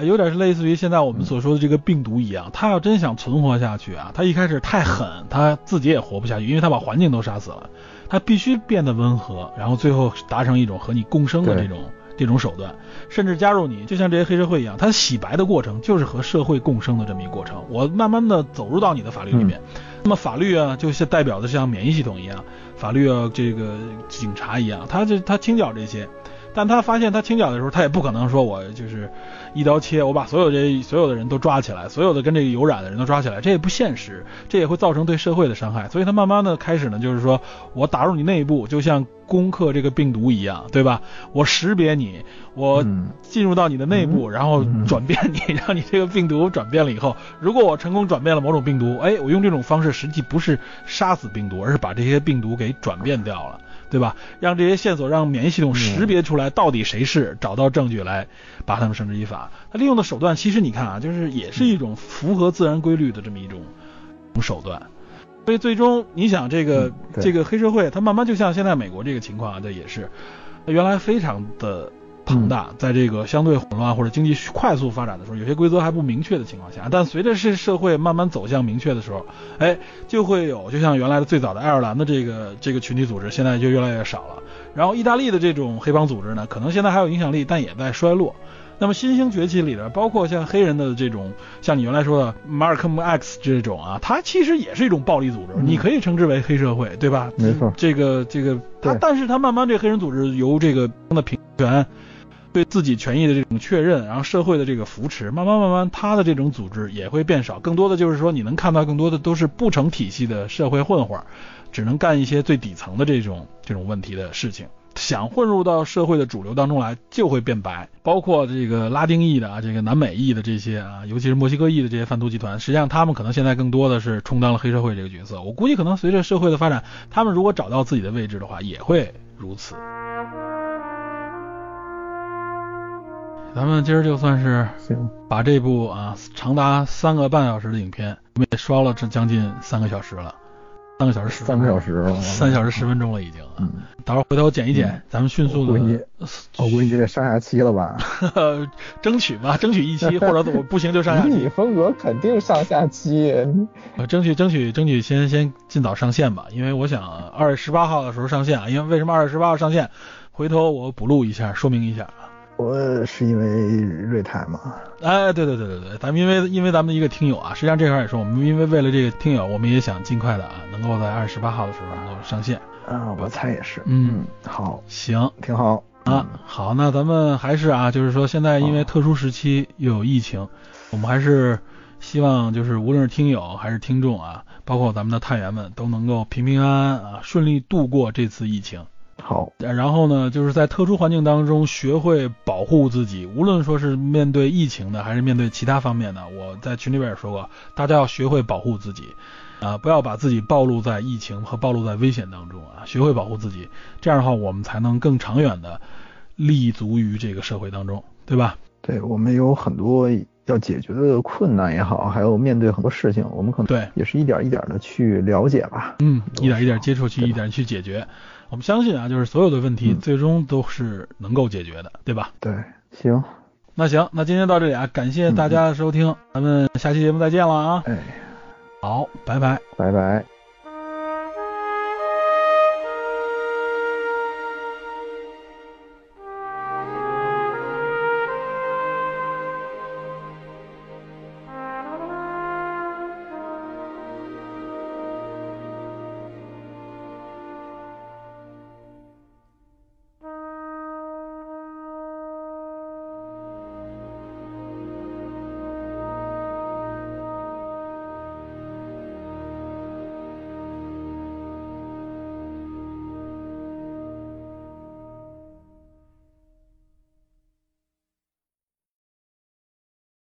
有点是类似于现在我们所说的这个病毒一样，他要真想存活下去啊，他一开始太狠，他自己也活不下去，因为他把环境都杀死了，他必须变得温和，然后最后达成一种和你共生的这种这种手段，甚至加入你，就像这些黑社会一样，他洗白的过程就是和社会共生的这么一个过程，我慢慢的走入到你的法律里面，那么法律啊，就是代表的像免疫系统一样，法律啊，这个警察一样，他就他清剿这些。但他发现他清剿的时候，他也不可能说我就是一刀切，我把所有这所有的人都抓起来，所有的跟这个有染的人都抓起来，这也不现实，这也会造成对社会的伤害。所以他慢慢的开始呢，就是说我打入你内部，就像攻克这个病毒一样，对吧？我识别你，我进入到你的内部，然后转变你，让你这个病毒转变了以后，如果我成功转变了某种病毒，哎，我用这种方式实际不是杀死病毒，而是把这些病毒给转变掉了。对吧？让这些线索让免疫系统识别出来到底谁是，找到证据来把他们绳之以法。他利用的手段，其实你看啊，就是也是一种符合自然规律的这么一种手段。所以最终你想，这个这个黑社会，它慢慢就像现在美国这个情况啊，这也是，它原来非常的庞大，在这个相对混乱或者经济快速发展的时候，有些规则还不明确的情况下，但随着是社会慢慢走向明确的时候，哎，就会有就像原来的最早的爱尔兰的这个这个群体组织，现在就越来越少了。然后意大利的这种黑帮组织呢，可能现在还有影响力，但也在衰落。那么新兴崛起里边，包括像黑人的这种，像你原来说的马尔科姆 X 这种啊，它其实也是一种暴力组织，你可以称之为黑社会，对吧？没错。这个这个，它但是它慢慢这黑人组织由这个的平权，对自己权益的这种确认，然后社会的这个扶持，慢慢慢慢，他的这种组织也会变少，更多的就是说你能看到更多的都是不成体系的社会混混，只能干一些最底层的这种这种问题的事情。想混入到社会的主流当中来，就会变白。包括这个拉丁裔的啊，这个南美裔的这些啊，尤其是墨西哥裔的这些贩毒集团，实际上他们可能现在更多的是充当了黑社会这个角色。我估计可能随着社会的发展，他们如果找到自己的位置的话，也会如此。咱们今儿就算是把这部啊长达三个半小时的影片，我们也刷了这将近三个小时了。三个小时十三个小时了，三小时十分钟了已经。嗯，到时候回头剪一剪，咱们迅速的。我估计得上下期了吧？[LAUGHS] 争取吧，争取一期，或者我不行就上下期。[LAUGHS] 你风格肯定上下期。争取争取争取先先尽早上线吧，因为我想二月十八号的时候上线啊。因为为什么二月十八号上线？回头我补录一下，说明一下。我是因为瑞泰嘛？哎，对对对对对，咱们因为因为咱们一个听友啊，实际上这块也是我们因为为了这个听友，我们也想尽快的啊，能够在二十八号的时候能够上线。啊，我猜也是。嗯，好，行，挺好啊。好，那咱们还是啊，就是说现在因为特殊时期又有疫情，我们还是希望就是无论是听友还是听众啊，包括咱们的探员们都能够平平安安啊，顺利度过这次疫情。好，然后呢，就是在特殊环境当中学会保护自己，无论说是面对疫情的，还是面对其他方面的，我在群里边也说过，大家要学会保护自己，啊，不要把自己暴露在疫情和暴露在危险当中啊，学会保护自己，这样的话我们才能更长远的立足于这个社会当中，对吧？对，我们有很多要解决的困难也好，还有面对很多事情，我们可能对也是一点一点的去了解吧，嗯，一点一点接触去，一点去解决。我们相信啊，就是所有的问题最终都是能够解决的，对吧？对，行，那行，那今天到这里啊，感谢大家的收听，咱们下期节目再见了啊！哎，好，拜拜，拜拜。